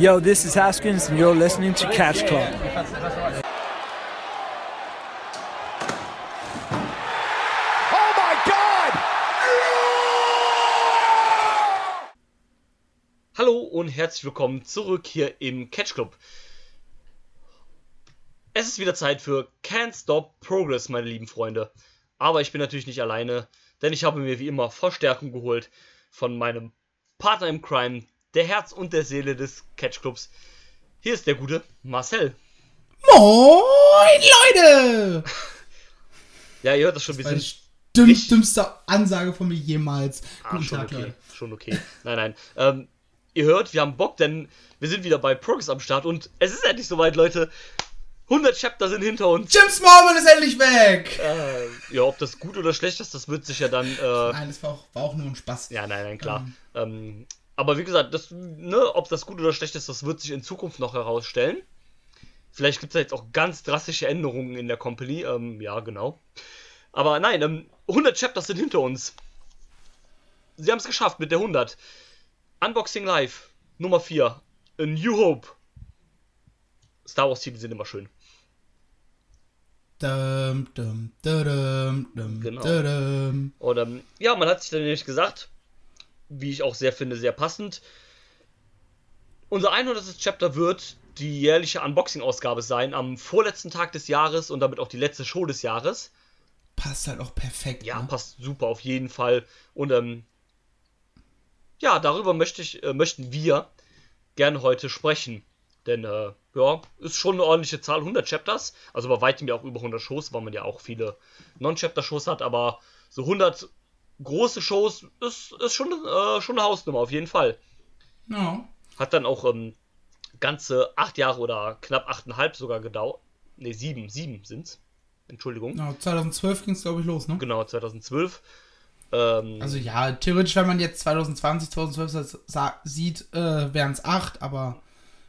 Yo, this is Haskins, and you're listening to Catch Club. Oh my God! Hallo und herzlich willkommen zurück hier im Catch Club. Es ist wieder Zeit für Can't Stop Progress, meine lieben Freunde. Aber ich bin natürlich nicht alleine, denn ich habe mir wie immer Verstärkung geholt von meinem Partner im Crime, der Herz und der Seele des Catch Clubs. Hier ist der gute Marcel. Moin, Leute! Ja, ihr hört das schon, wir Das die sind dümm, Nicht- dümmste Ansage von mir jemals. Ah, Guten schon Tag, okay. Leute. Schon okay. Nein, nein. Ähm, ihr hört, wir haben Bock, denn wir sind wieder bei Progress am Start und es ist endlich soweit, Leute. 100 Chapter sind hinter uns. Jim Smallman ist endlich weg! Äh, ja, ob das gut oder schlecht ist, das wird sich ja dann. Äh, Nein, das war auch, war auch nur ein Spaß. ja, nein, nein, klar. Ähm, aber wie gesagt, das, ne, ob das gut oder schlecht ist, das wird sich in Zukunft noch herausstellen. Vielleicht gibt es da jetzt auch ganz drastische Änderungen in der Company. Ähm, ja, genau. Aber nein, ähm, 100 Chapters sind hinter uns. Sie haben es geschafft mit der 100. Unboxing Live, Nummer 4. A New Hope. Star Wars Titel sind immer schön. Dum, dum, dum, dum, Genau. Und ähm, ja, man hat sich dann nämlich gesagt, wie ich auch sehr finde, sehr passend. Unser 100. Chapter wird die jährliche Unboxing-Ausgabe sein am vorletzten Tag des Jahres und damit auch die letzte Show des Jahres. Passt halt auch perfekt. Ja, ne? passt super auf jeden Fall. Und ähm, ja, darüber möchte ich, äh, möchten wir gerne heute sprechen. Denn, äh, ja, ist schon eine ordentliche Zahl, 100 Chapters. Also bei weitem ja auch über 100 Shows, weil man ja auch viele Non-Chapter-Shows hat. Aber so 100 große Shows ist, ist schon, äh, schon eine Hausnummer, auf jeden Fall. Ja. Hat dann auch ähm, ganze 8 Jahre oder knapp 8,5 sogar gedauert. Ne, 7, 7 sind's. Entschuldigung. Ja, 2012 ging es, glaube ich, los, ne? Genau, 2012. Ähm, Also ja, theoretisch, wenn man jetzt 2020, 2012 das sa- sieht, äh, wären es 8, aber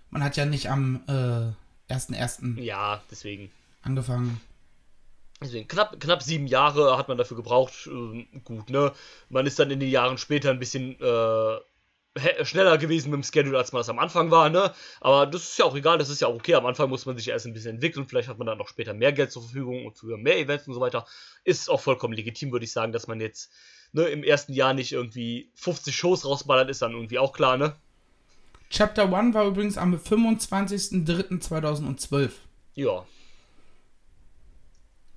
man hat ja nicht am äh, 1.1. Ja, deswegen. angefangen. Deswegen knapp, knapp sieben Jahre hat man dafür gebraucht. Ähm, gut, ne? Man ist dann in den Jahren später ein bisschen äh, schneller gewesen mit dem Schedule, als man das am Anfang war, ne? Aber das ist ja auch egal, das ist ja auch okay. Am Anfang muss man sich erst ein bisschen entwickeln. Vielleicht hat man dann noch später mehr Geld zur Verfügung und für mehr Events und so weiter. Ist auch vollkommen legitim, würde ich sagen, dass man jetzt ne, im ersten Jahr nicht irgendwie 50 Shows rausballert, ist dann irgendwie auch klar, ne? Chapter 1 war übrigens am 25.03.2012 Ja.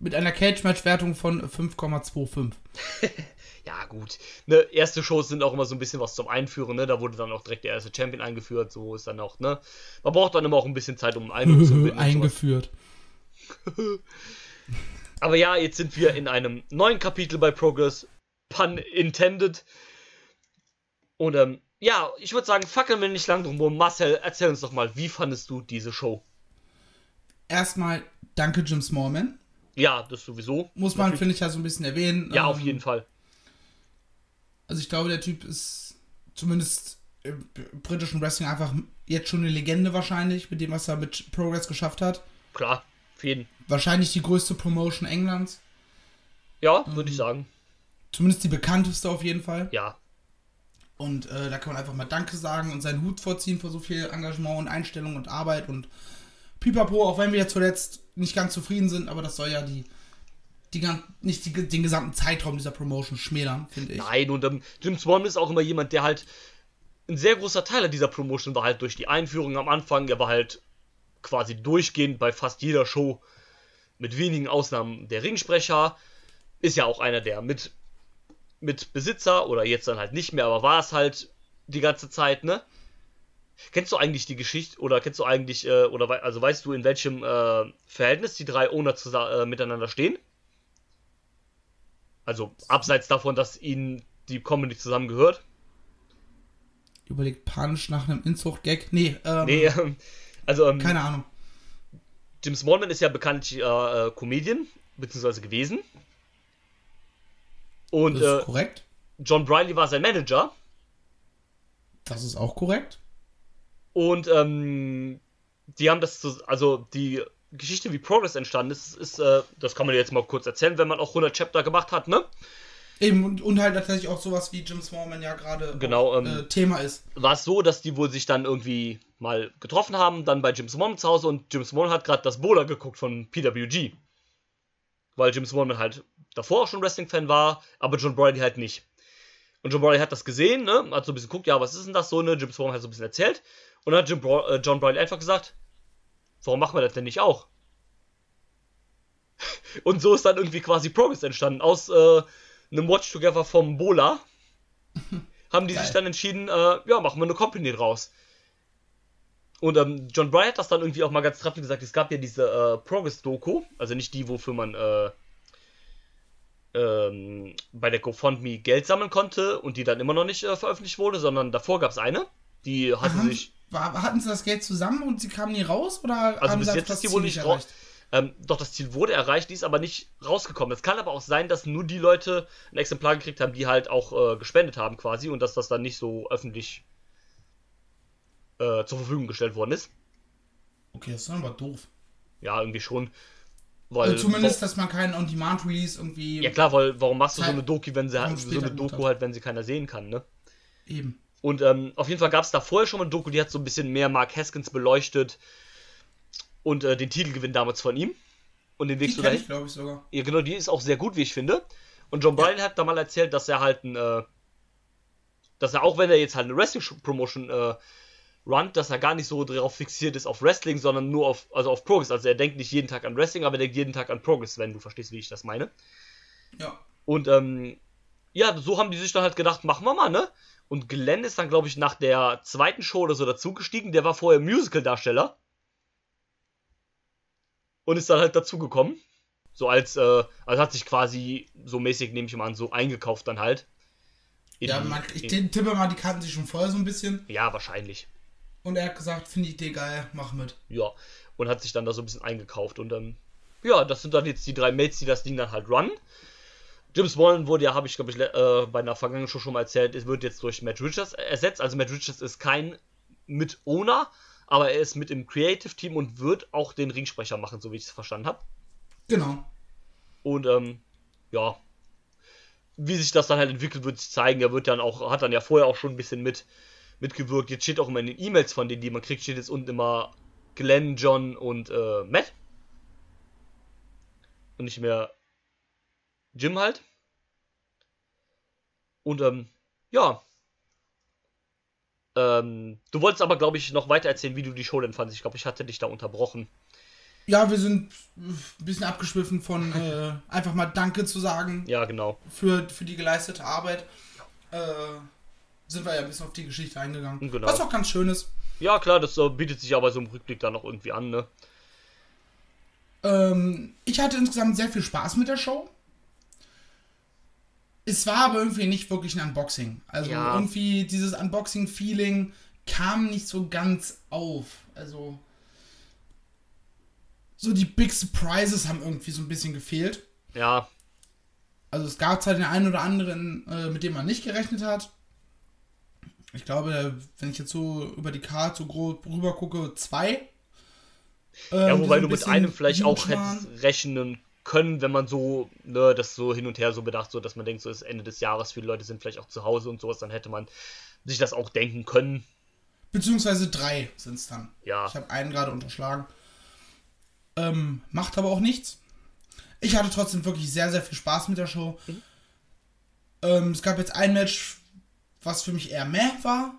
Mit einer Cage-Match-Wertung von 5,25. Ja, gut. Ne, erste Shows sind auch immer so ein bisschen was zum Einführen, ne? Da wurde dann auch direkt der erste Champion eingeführt, so ist dann auch, ne? Man braucht dann immer auch ein bisschen Zeit, um einen zu. Eingeführt. Aber ja, jetzt sind wir in einem neuen Kapitel bei Progress. Pun intended. Und ähm, ja, ich würde sagen, fackeln wir nicht lang drum rum. Marcel, erzähl uns doch mal, wie fandest du diese Show? Erstmal danke Jim Smallman. Ja, das sowieso. Muss man, finde ich, ja so ein bisschen erwähnen. Ja, auf Ähm, jeden Fall. Also ich glaube, der Typ ist zumindest im britischen Wrestling einfach jetzt schon eine Legende wahrscheinlich, mit dem, was er mit Progress geschafft hat. Klar, auf jeden. Wahrscheinlich die größte Promotion Englands. Ja, würde ich sagen. Zumindest die bekannteste auf jeden Fall. Ja. Und äh, da kann man einfach mal Danke sagen und seinen Hut vorziehen für so viel Engagement und Einstellung und Arbeit und Pipapo, auch wenn wir zuletzt nicht ganz zufrieden sind, aber das soll ja die, die gan- nicht die, den gesamten Zeitraum dieser Promotion schmälern, finde ich. Nein, und ähm, Jim Swan ist auch immer jemand, der halt ein sehr großer Teil dieser Promotion war halt durch die Einführung am Anfang. Er war halt quasi durchgehend bei fast jeder Show, mit wenigen Ausnahmen der Ringsprecher. Ist ja auch einer der mit, mit Besitzer oder jetzt dann halt nicht mehr, aber war es halt die ganze Zeit, ne? Kennst du eigentlich die Geschichte oder kennst du eigentlich, äh, oder wei- also weißt du, in welchem äh, Verhältnis die drei Owner äh, miteinander stehen? Also abseits davon, dass ihnen die Comedy zusammengehört. Überlegt panisch nach einem Inzucht-Gag. Nee, ähm, Nee, ähm, also ähm, keine Ahnung. Jim Smallman ist ja bekanntlich äh, äh, Comedian, beziehungsweise gewesen. Und Das ist äh, korrekt. John Briley war sein Manager. Das ist auch korrekt. Und ähm, die haben das, zu, also die Geschichte, wie Progress entstanden ist, ist, äh, das kann man jetzt mal kurz erzählen, wenn man auch 100 Chapter gemacht hat, ne? Eben, und, und halt tatsächlich auch sowas wie Jim Smallman ja gerade Genau, auch, ähm, äh, Thema ist. war es so, dass die wohl sich dann irgendwie mal getroffen haben, dann bei Jim Smallman zu Hause und Jim Smallman hat gerade das Bowler geguckt von PWG. Weil Jim Smallman halt davor auch schon Wrestling-Fan war, aber John Brody halt nicht. Und John Brody hat das gesehen, ne? Hat so ein bisschen geguckt, ja, was ist denn das so, ne? Jim Smallman hat so ein bisschen erzählt. Und dann hat Jim Bro äh, John Brody einfach gesagt, warum machen wir das denn nicht auch? Und so ist dann irgendwie quasi Progress entstanden. Aus äh, einem Watch Together vom Bola haben die Geil. sich dann entschieden, äh, ja, machen wir eine Company draus. Und ähm, John Bryan hat das dann irgendwie auch mal ganz treffend gesagt, es gab ja diese äh, Progress-Doku, also nicht die, wofür man äh, ähm, bei der GoFundMe Geld sammeln konnte und die dann immer noch nicht äh, veröffentlicht wurde, sondern davor gab es eine, die hatte Haben, sich, war, hatten sie das Geld zusammen und sie kamen nie raus? Oder also haben bis sie jetzt das wohl Ziel nicht raus. Ähm, doch, das Ziel wurde erreicht, die ist aber nicht rausgekommen. Es kann aber auch sein, dass nur die Leute ein Exemplar gekriegt haben, die halt auch äh, gespendet haben quasi und dass das dann nicht so öffentlich äh, zur Verfügung gestellt worden ist. Okay, das ist aber doof. Ja, irgendwie schon. Weil, Also zumindest, dass man keinen On-Demand-Release irgendwie. Ja klar, weil warum machst du so eine Doku, wenn sie so eine Doku halt, wenn sie keiner sehen kann, ne? Eben. Und ähm, auf jeden Fall gab es da vorher schon mal eine Doku, die hat so ein bisschen mehr Mark Haskins beleuchtet und äh, den Titelgewinn damals von ihm und den Weg Die so dahin. ich, glaube ich, sogar. Ja, genau, die ist auch sehr gut, wie ich finde. Und John Bryan hat da mal erzählt, dass er halt ein, äh, dass er auch wenn er jetzt halt eine Wrestling-Promotion äh, runnt, dass er gar nicht so darauf fixiert ist auf Wrestling, sondern nur auf, also auf Progress. Also er denkt nicht jeden Tag an Wrestling, aber er denkt jeden Tag an Progress, wenn du verstehst, wie ich das meine. Ja. Und ähm, ja, so haben die sich dann halt gedacht, machen wir mal, ne? Und Glenn ist dann, glaube ich, nach der zweiten Show oder so dazugestiegen. Der war vorher Musical-Darsteller. Und ist dann halt dazugekommen. So als, äh, also hat sich quasi so mäßig, nehme ich mal an, so eingekauft dann halt. In Ja, man, ich in, tippe mal, die kannten sich schon vorher so ein bisschen. ja, wahrscheinlich. Und er hat gesagt, finde die Idee geil, mach mit. Ja. Und hat sich dann da so ein bisschen eingekauft. Und ähm, ja, das sind dann jetzt die drei Mates, die das Ding dann halt runnen. Jim Smallman wurde ja, habe ich glaube ich äh, bei einer vergangenen Show schon mal erzählt, es wird jetzt durch Matt Richards ersetzt. Also Matt Richards ist kein Mit-Owner, aber er ist mit im Creative Team und wird auch den Ringsprecher machen, so wie ich es verstanden habe. Genau. Und ähm, ja, wie sich das dann halt entwickelt, wird sich zeigen. Er wird dann auch, hat dann ja vorher auch schon ein bisschen mit mitgewirkt. Jetzt steht auch immer in den E-Mails von denen, die man kriegt, steht jetzt unten immer Glenn, John und äh, Matt. Und nicht mehr Jim halt. Und ähm, ja. Ähm, du wolltest aber, glaube ich, noch weiter erzählen, wie du die Show denn fandest. Ich glaube, ich hatte dich da unterbrochen. Ja, wir sind ein bisschen abgeschwiffen von äh, einfach mal Danke zu sagen Ja, genau. für, für die geleistete Arbeit. Äh, sind wir ja ein bisschen auf die Geschichte eingegangen. Genau. Was auch ganz schön ist. Ja, klar, das äh, bietet sich aber so im Rückblick dann noch irgendwie an, ne? Ähm, ich hatte insgesamt sehr viel Spaß mit der Show. Es war aber irgendwie nicht wirklich ein Unboxing. Also Ja. irgendwie dieses Unboxing-Feeling kam nicht so ganz auf. Also so die Big Surprises haben irgendwie so ein bisschen gefehlt. Ja, Also es gab zwar den einen oder anderen, äh, mit dem man nicht gerechnet hat. Ich glaube, wenn ich jetzt so über die Karte so grob rüber gucke, zwei. ja Ähm, die wobei so du mit einem vielleicht auch hättest rechnen können, wenn man so, ne, das so hin und her so bedacht, so dass man denkt, so ist Ende des Jahres, viele Leute sind vielleicht auch zu Hause und sowas, dann hätte man sich das auch denken können. Beziehungsweise drei sind es dann. Ja. Ich habe einen gerade unterschlagen. Ähm, macht aber auch nichts. Ich hatte trotzdem wirklich sehr, sehr viel Spaß mit der Show. Mhm. Ähm, es gab jetzt ein Match, was für mich eher meh war.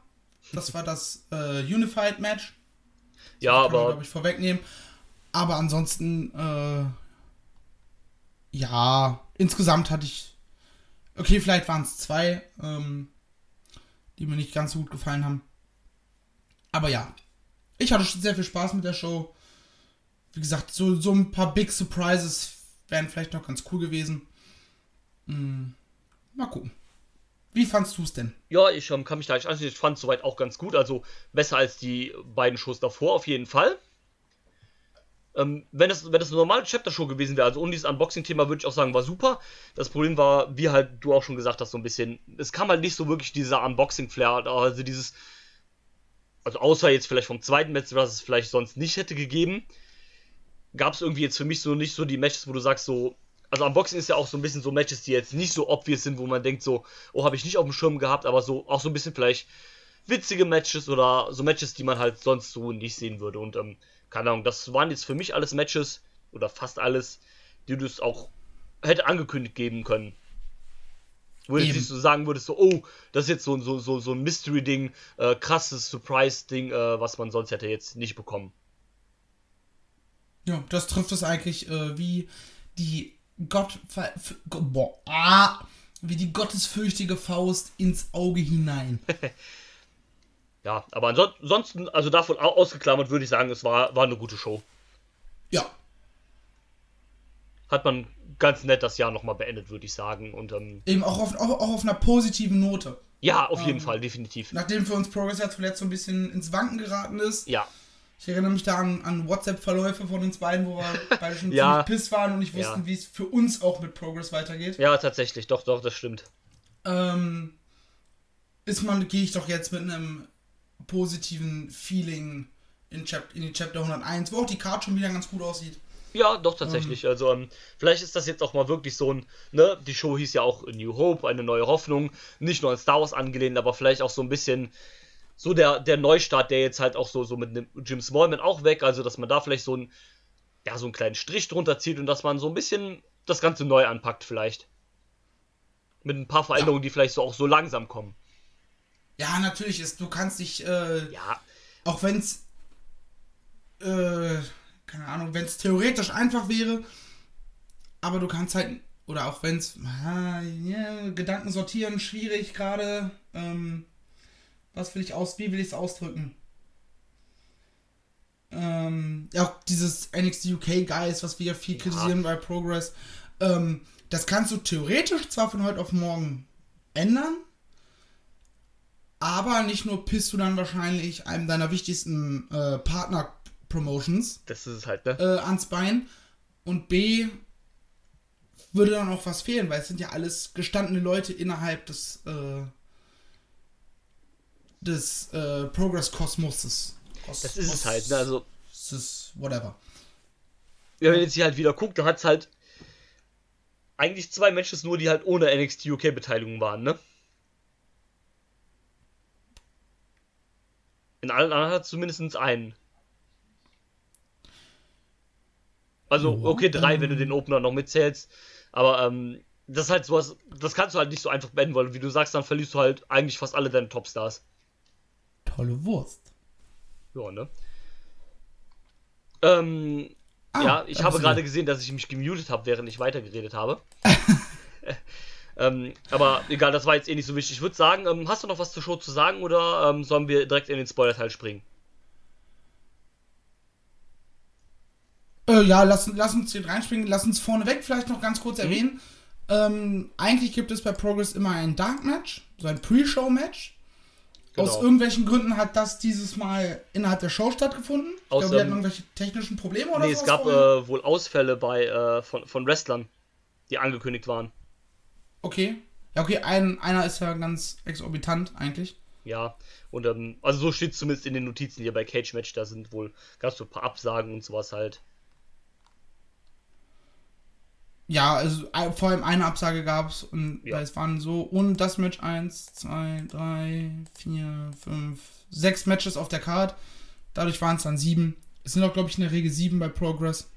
Das war das äh, Unified Match. Ja, Kann man, aber glaube ich, vorwegnehmen. Aber ansonsten, äh, ja, insgesamt hatte ich, okay, vielleicht waren es zwei, ähm, die mir nicht ganz so gut gefallen haben. Aber ja, ich hatte schon sehr viel Spaß mit der Show. Wie gesagt, so, so ein paar Big Surprises wären vielleicht noch ganz cool gewesen. Hm, mal gucken. Wie fandst du es denn? ja, ich ähm, kann mich da nicht anschließen. Ich fand es soweit auch ganz gut. Also besser als die beiden Shows davor, auf jeden Fall. Ähm, wenn es wenn das eine normale Chapter-Show gewesen wäre, also ohne dieses Unboxing-Thema, würde ich auch sagen, war super. Das Problem war, wie halt du auch schon gesagt hast, so ein bisschen, es kam halt nicht so wirklich dieser Unboxing-Flair, also dieses, also außer jetzt vielleicht vom zweiten Match, was es vielleicht sonst nicht hätte gegeben, gab es irgendwie jetzt für mich so nicht so die Matches, wo du sagst so, also Unboxing ist ja auch so ein bisschen so Matches, die jetzt nicht so obvious sind, wo man denkt so, oh, habe ich nicht auf dem Schirm gehabt, aber so auch so ein bisschen vielleicht witzige Matches oder so Matches, die man halt sonst so nicht sehen würde. Und ähm, keine Ahnung, das waren jetzt für mich alles Matches oder fast alles, die du es auch hätte angekündigt geben können. Wo du so sagen würdest, so, oh, das ist jetzt so, so, so, so ein Mystery-Ding, äh, krasses Surprise-Ding, äh, was man sonst hätte jetzt nicht bekommen. Ja, das trifft es eigentlich äh, wie die Gott boah, ah, wie die gottesfürchtige Faust ins Auge hinein. Ja, aber anson- ansonsten, also davon au- ausgeklammert, würde ich sagen, es war, war eine gute Show. ja, Hat man ganz nett das Jahr nochmal beendet, würde ich sagen. Und ähm, eben auch auf, auch, auch auf einer positiven Note. ja, auf jeden Ähm, Fall, definitiv. Nachdem für uns Progress ja zuletzt so ein bisschen ins Wanken geraten ist. Ja, Ich erinnere mich da an, an WhatsApp-Verläufe von uns beiden, wo wir beide schon Ja. ziemlich piss waren und nicht wussten, Ja. wie es für uns auch mit Progress weitergeht. ja, tatsächlich, doch, doch, das stimmt. ähm, ist man, gehe ich doch jetzt mit einem positiven Feeling in, Chap in die Chapter 101, wo auch die Card schon wieder ganz gut aussieht. Ja, doch, tatsächlich. Also, ähm, vielleicht ist das jetzt auch mal wirklich so ein, ne, die Show hieß ja auch New Hope, eine neue Hoffnung, nicht nur an Star Wars angelehnt, aber vielleicht auch so ein bisschen so der, der Neustart, der jetzt halt auch so, so mit Jim Smallman auch weg, also dass man da vielleicht so ein, ja, so einen kleinen Strich drunter zieht und dass man so ein bisschen das Ganze neu anpackt, vielleicht. Mit ein paar Veränderungen, die vielleicht so auch so langsam kommen. Ja, natürlich ist, du kannst dich, äh, Ja, auch wenn es, äh, keine Ahnung, wenn es theoretisch einfach wäre, aber du kannst halt, oder auch wenn es, ja, Gedanken sortieren, schwierig gerade, ähm, was will ich aus, wie will ich es ausdrücken? Ähm, ja, auch dieses NXT UK Guys, was wir ja viel kritisieren bei Progress, ähm, das kannst du theoretisch zwar von heute auf morgen ändern, aber nicht nur pisst du dann wahrscheinlich einem deiner wichtigsten äh, Partner-Promotions das ist es halt, ne? äh, ans Bein und B würde dann auch was fehlen, weil es sind ja alles gestandene Leute innerhalb des äh, des äh, Progress-Kosmoses. Kos Das ist es halt, ne? Also, Kosmoses, whatever. wenn man jetzt hier halt wieder guckt, dann hat es halt eigentlich zwei Matches nur, die halt ohne NXT UK Beteiligung waren, ne? In allen anderen hat es zumindest einen. Also, okay, drei, ähm. wenn du den Opener noch mitzählst. Aber, ähm, das ist halt sowas, das kannst du halt nicht so einfach beenden, weil, wie du sagst, dann verlierst du halt eigentlich fast alle deine Topstars. Tolle Wurst. Ja, ne? Ähm, Ah, ja, ich habe gerade gesehen, dass ich mich gemutet habe, während ich weitergeredet habe. ähm, aber egal, das war jetzt eh nicht so wichtig. Ich würde sagen, ähm, hast du noch was zur Show zu sagen oder ähm, sollen wir direkt in den Spoiler-Teil springen? Äh, ja, lass, lass uns hier reinspringen. Lass uns vorneweg vielleicht noch ganz Mhm. kurz erwähnen. Ähm, eigentlich gibt es bei Progress immer ein Dark Match, so ein Pre-Show-Match. Aus Genau. irgendwelchen Gründen hat das dieses Mal innerhalb der Show stattgefunden. Ich Aus, glaube, die hatten ähm, irgendwelche technischen Probleme oder Nee, so. es gab äh, wohl Ausfälle bei, äh, von, von Wrestlern, die angekündigt waren. Okay. Ja, okay, ein, einer ist ja ganz exorbitant eigentlich. Ja, und ähm, also so steht zumindest in den Notizen hier bei Cage Match, da sind wohl, gab es so ein paar Absagen und sowas halt. Ja, also vor allem eine Absage gab es und Ja. es waren so und das Match 1, 2, 3, 4, 5, 6 Matches auf der Card. Dadurch waren es dann 7. Es sind auch, glaube ich, in der Regel 7 bei Progress.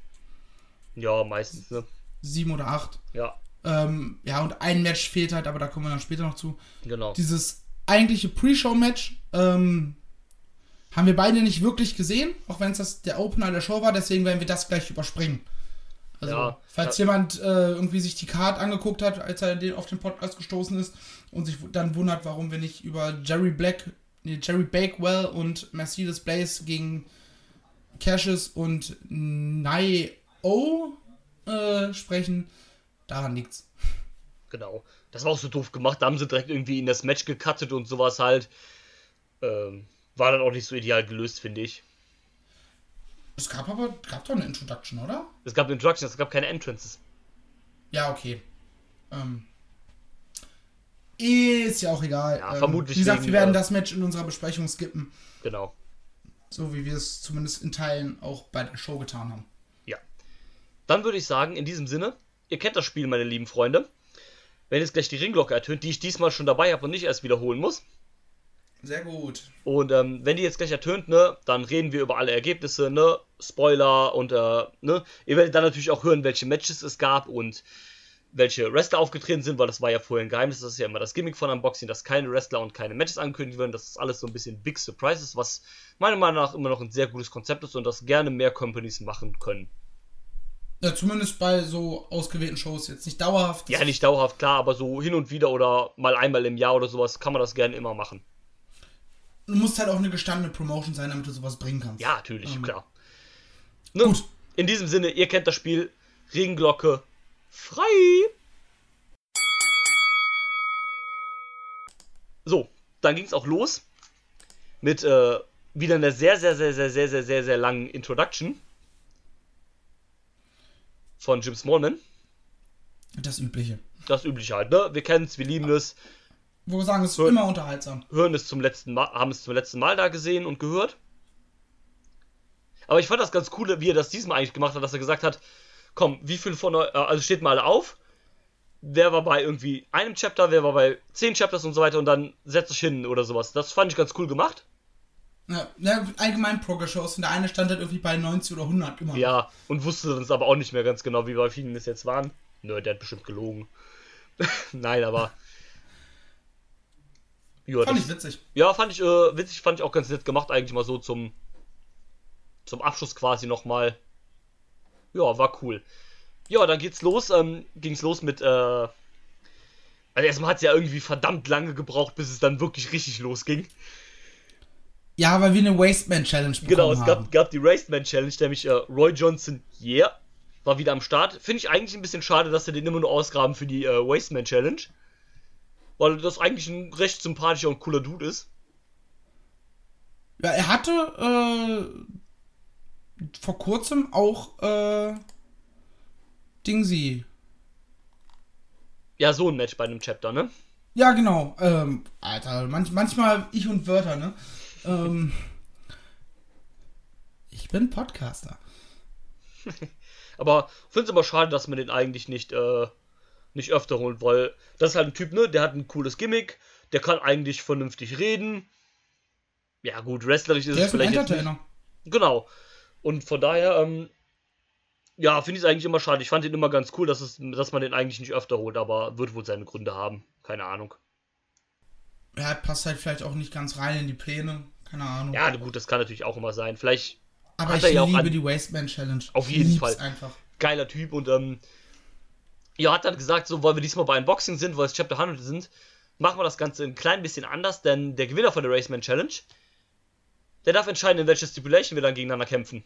Ja, meistens, ne? 7 oder 8. Ja, Ähm, ja, und ein Match fehlt halt, aber da kommen wir dann später noch zu. genau. Dieses eigentliche Pre-Show-Match ähm, haben wir beide nicht wirklich gesehen, auch wenn es das der Opener der Show war, deswegen werden wir das gleich überspringen. Also, Ja, falls jemand äh, irgendwie sich die Card angeguckt hat, als er den auf den Podcast gestoßen ist und sich dann wundert, warum wir nicht über Jerry Black, nee, Jerry Bakewell und Mercedes Blaze gegen Cassius und Nai O äh, sprechen, daran liegt's. Genau. Das war auch so doof gemacht. Da haben sie direkt irgendwie in das Match gecuttet und sowas halt. Ähm, war dann auch nicht so ideal gelöst, finde ich. Es gab aber, gab doch eine Introduction, oder? Es gab Instructions, es gab keine Entrances. Ja, okay. Ähm, ist ja auch egal. Ja, ähm, vermutlich Wie gesagt, wegen, wir werden äh, das Match in unserer Besprechung skippen. Genau. So wie wir es zumindest in Teilen auch bei der Show getan haben. Ja. Dann würde ich sagen, in diesem Sinne, ihr kennt das Spiel, meine lieben Freunde. Wenn jetzt gleich die Ringglocke ertönt, die ich diesmal schon dabei habe und nicht erst wiederholen muss. Sehr gut. Und ähm, wenn die jetzt gleich ertönt, ne, dann reden wir über alle Ergebnisse, ne, Spoiler und äh, ne, ihr werdet dann natürlich auch hören, welche Matches es gab und welche Wrestler aufgetreten sind, weil das war ja vorher ein Geheimnis, das ist ja immer das Gimmick von Unboxing, dass keine Wrestler und keine Matches angekündigt werden, das ist alles so ein bisschen Big Surprises, was meiner Meinung nach immer noch ein sehr gutes Konzept ist und das gerne mehr Companies machen können. Ja, zumindest bei so ausgewählten Shows jetzt nicht dauerhaft. Ja, nicht dauerhaft, klar, aber so hin und wieder oder mal einmal im Jahr oder sowas kann man das gerne immer machen. Du musst halt auch eine gestandene Promotion sein, damit du sowas bringen kannst. Ja, natürlich, Ähm, klar. Ne? Gut. In diesem Sinne, ihr kennt das Spiel. Regenglocke frei. So, dann ging es auch los mit äh, wieder einer sehr, sehr, sehr, sehr, sehr, sehr, sehr, sehr langen Introduction von Jim Smallman. Das Übliche. Das übliche halt, ne? Wir kennen es, wir lieben es, Wo wir sagen, es ist immer unterhaltsam. hören es zum letzten Mal, haben es zum letzten Mal da gesehen und gehört. Aber ich fand das ganz cool, wie er das diesmal eigentlich gemacht hat, dass er gesagt hat, komm, wie viel von euch, äh, also steht mal alle auf, wer war bei irgendwie einem Chapter, wer war bei zehn Chapters und so weiter und dann setzt euch hin oder sowas. Das fand ich ganz cool gemacht. Ja, ja, allgemein Progress-Shows und der eine stand halt irgendwie bei 90 oder 100 immer. Ja, und wusste uns aber auch nicht mehr ganz genau, wie bei vielen es jetzt waren. Nö, der hat bestimmt gelogen. Nein, aber. Ja, Fand das- ich witzig. Ja, fand ich äh, witzig, fand ich auch ganz nett gemacht, eigentlich mal so zum, zum Abschluss quasi nochmal. Ja, war cool. Ja, dann geht's los, ähm, ging's los mit, äh, also erstmal hat's ja irgendwie verdammt lange gebraucht, bis es dann wirklich richtig losging. Ja, weil wir eine Wasteman-Challenge bekommen Genau, es haben. gab, gab die Raceman Challenge, nämlich äh, Roy Johnson, yeah, war wieder am Start. Finde ich eigentlich ein bisschen schade, dass sie den immer nur ausgraben für die äh, Wasteman Challenge. Weil das eigentlich ein recht sympathischer und cooler Dude ist. Ja, er hatte äh, vor kurzem auch äh, Dingsy. Ja, so ein Match bei einem Chapter, ne? Ja, genau. Ähm, Alter, manch, manchmal ich und Wörter, ne? Ähm, ich bin Podcaster. Aber finde es aber schade, dass man den eigentlich nicht, äh, nicht öfter holt, weil das ist halt ein Typ, ne? Der hat ein cooles Gimmick, der kann eigentlich vernünftig reden. Ja, gut, wrestlerisch ist Der es ist ein vielleicht nicht. Entertainer. Genau. Und von daher, ähm, ja, finde ich es eigentlich immer schade. Ich fand ihn immer ganz cool, dass, es, dass man den eigentlich nicht öfter holt, aber wird wohl seine Gründe haben. Keine Ahnung. Ja, passt halt vielleicht auch nicht ganz rein in die Pläne. Keine Ahnung. Ja, gut, das kann natürlich auch immer sein. Vielleicht Aber hat ich er ja auch liebe die Wasteman Challenge. Auf jeden Fall. einfach. geiler Typ und ähm, ja, hat dann gesagt, so, weil wir diesmal bei Unboxing sind, weil es Chapter 100 sind, machen wir das Ganze ein klein bisschen anders, denn der Gewinner von der Raceman Challenge, der darf entscheiden, in welcher Stipulation wir dann gegeneinander kämpfen.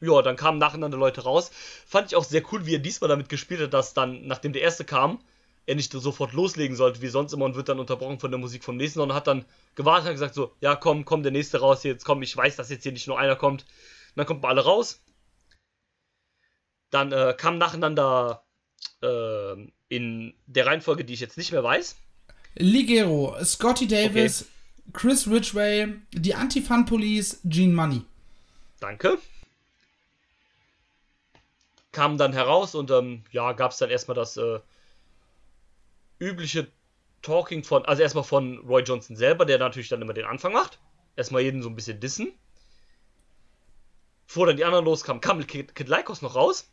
Ja, dann kamen nacheinander Leute raus. Fand ich auch sehr cool, wie er diesmal damit gespielt hat, dass dann, nachdem der erste kam, er nicht sofort loslegen sollte, wie sonst immer, und wird dann unterbrochen von der Musik vom nächsten, sondern hat dann gewartet und gesagt so, ja komm, komm, der nächste raus, jetzt komm, ich weiß, dass jetzt hier nicht nur einer kommt. Und dann kommt mal alle raus. Dann äh, kamen nacheinander äh, in der Reihenfolge, die ich jetzt nicht mehr weiß. Ligero, Scotty Davis, Chris Ridgway, die Anti-Fun Police, Gene Money. Danke. Kamen dann heraus und ähm, ja, gab es dann erstmal das äh, übliche Talking von, also erstmal von Roy Johnson selber, der natürlich dann immer den Anfang macht. Erstmal jeden so ein bisschen dissen. Bevor dann die anderen loskamen, kam Kid, Kid Lycos noch raus.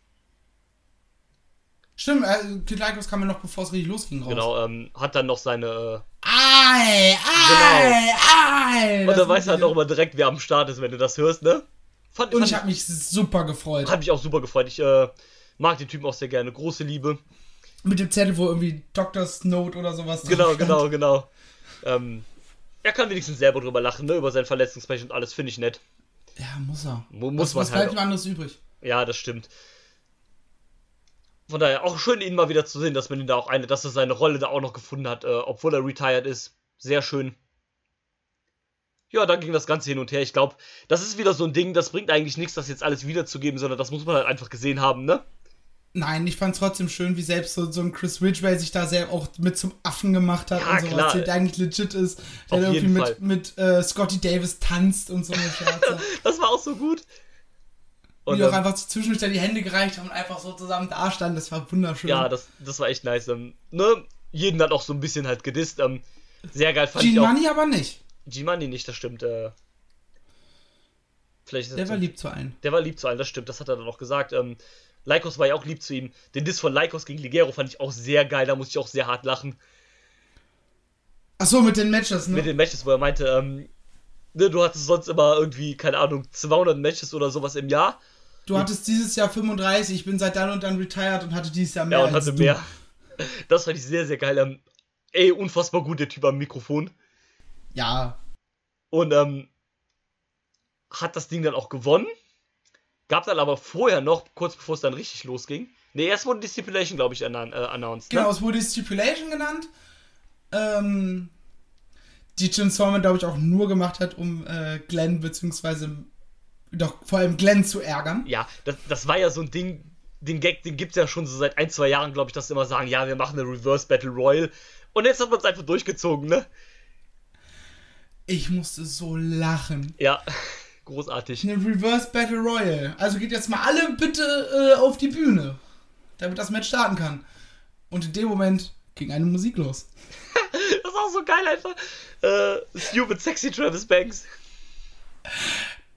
Stimmt, äh, Kid Lycos kam ja noch bevor es richtig losging raus. Genau, ähm, hat dann noch seine. Ei, ei, ei. Äh, und das dann weißt du halt auch immer direkt, wer am Start ist, wenn du das hörst, ne? Fand, Und fand ich habe mich super gefreut. Hat mich auch super gefreut. Ich äh, mag den Typen auch sehr gerne. Große Liebe. Mit dem Zettel, wo irgendwie Doctor's Note oder sowas drauf Genau, genau, genau. Ähm, er kann wenigstens selber drüber lachen, ne? Über sein Verletzungspech und alles. Finde ich nett. Ja, muss er. Mu- muss was, man was halt bleibt ihm anderes übrig? Ja, das stimmt. Von daher auch schön, ihn mal wieder zu sehen, dass man ihn da auch eine, dass er seine Rolle da auch noch gefunden hat, äh, obwohl er retired ist. Sehr schön. Ja, dann ging das Ganze hin und her. Ich glaube, das ist wieder so ein Ding, das bringt eigentlich nichts, das jetzt alles wiederzugeben, sondern das muss man halt einfach gesehen haben, ne? Nein, ich fand trotzdem schön, wie selbst so, so ein Chris Ridgway sich da sehr auch mit zum Affen gemacht hat Ja, und sowas, klar. der eigentlich legit ist. Der Auf irgendwie mit, mit äh, Scotty Davis tanzt und so eine Scherze. Das war auch so gut. Und, die auch einfach zwischendurch dann die Hände gereicht haben und einfach so zusammen dastanden. Das war wunderschön. Ja, das, das war echt nice. Ähm, ne? Jeden hat auch so ein bisschen halt gedisst. Ähm, sehr geil fand ich Gene auch. Money aber nicht. G-Money nicht, das stimmt. Äh, vielleicht ist Der war lieb zu allen. Der war lieb zu allen, das stimmt, das hat er dann auch gesagt. Ähm, Lycos war ja auch lieb zu ihm. Den Diss von Lycos gegen Ligero fand ich auch sehr geil, da musste ich auch sehr hart lachen. Achso, mit den Matches, ne? Mit den Matches, wo er meinte, ähm, ne, du hattest sonst immer irgendwie, keine Ahnung, 200 Matches oder sowas im Jahr. du hattest dieses Jahr 35, ich bin seit dann und dann retired und hatte dieses Jahr mehr Ja, und als hatte du. mehr. Das fand ich sehr, sehr geil. Ähm, ey, unfassbar gut, der Typ am Mikrofon. Ja, Und ähm, hat das Ding dann auch gewonnen. Gab dann aber vorher noch, kurz bevor es dann richtig losging. Ne, erst wurde die Stipulation, glaube ich, äh, announced. genau, Ne? es wurde Stipulation genannt. Ähm, die Jim Storman, glaube ich, auch nur gemacht hat, um äh, Glenn, beziehungsweise doch vor allem Glenn zu ärgern. Ja, das, das war ja so ein Ding, den Gag, den gibt es ja schon so seit ein, zwei Jahren, glaube ich, dass sie immer sagen, ja, wir machen eine Reverse Battle Royale. Und jetzt hat man es einfach durchgezogen, ne? Ich musste so lachen. Ja, großartig. Eine Reverse Battle Royale. Also geht jetzt mal alle bitte äh, auf die Bühne, damit das Match starten kann. Und in dem Moment ging eine Musik los. Das ist auch so geil einfach. Äh, Stupid Sexy Travis Banks.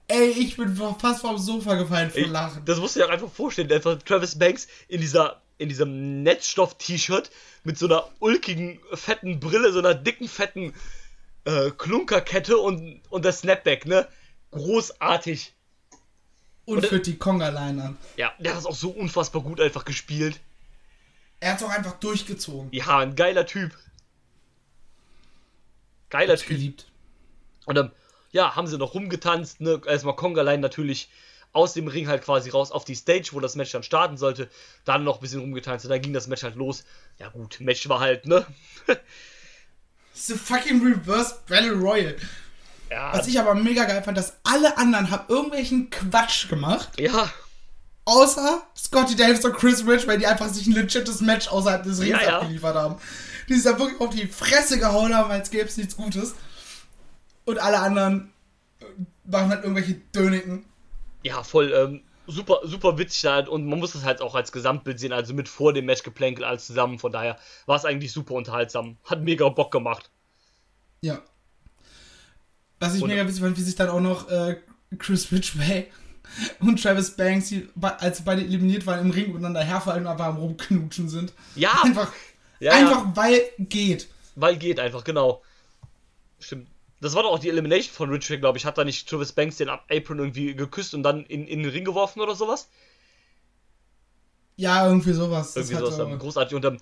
Ey, ich bin fast vom Sofa gefallen vor Lachen. das musst du dir auch einfach vorstellen. Einfach Travis Banks in dieser in diesem Netzstoff-T-Shirt mit so einer ulkigen, fetten Brille, so einer dicken, fetten äh, Klunkerkette und, und der Snapback, ne? Großartig. Und und- führt die Conga-Line an. Ja, der hat das auch so unfassbar gut einfach gespielt. Er hat es auch einfach durchgezogen. Ja, ein geiler Typ. Geiler Typ. Geliebt. Und dann, ja, haben sie noch rumgetanzt, ne? Erstmal Kongalein natürlich aus dem Ring halt quasi raus auf die Stage, wo das Match dann starten sollte. Dann noch ein bisschen rumgetanzt und dann ging das Match halt los. Ja gut, Match war halt, ne? The fucking Reverse Battle Royale. Ja, Was ich aber mega geil fand, dass alle anderen haben irgendwelchen Quatsch gemacht, ja, außer Scotty Davis und Chris Rich, weil die einfach sich ein legites Match außerhalb des Rings Ja, abgeliefert haben. Die sich da wirklich auf die Fresse gehauen haben, als gäbe es nichts Gutes. Und alle anderen äh, machen halt irgendwelche Döniken. ja, voll, ähm, super, super witzig halt. und man muss das halt auch als Gesamtbild sehen, also mit vor dem Match geplänkel alles zusammen. Von daher war es eigentlich super unterhaltsam. Hat mega Bock gemacht. Ja. Was ich Und- mega witzig fand, wie sich dann auch noch äh, Chris Ridgway und Travis Banks, die, als sie beide eliminiert waren, im Ring miteinander herfallen einfach am Rumknutschen sind. Ja, Einfach, ja, einfach ja, weil geht. weil geht einfach, genau. Stimmt. Das war doch auch die Elimination von Richard, glaube ich. Hat da nicht Travis Banks den Apron irgendwie geküsst und dann in, in den Ring geworfen oder sowas? Ja, irgendwie sowas. Irgendwie sowas. großartig. Und ähm,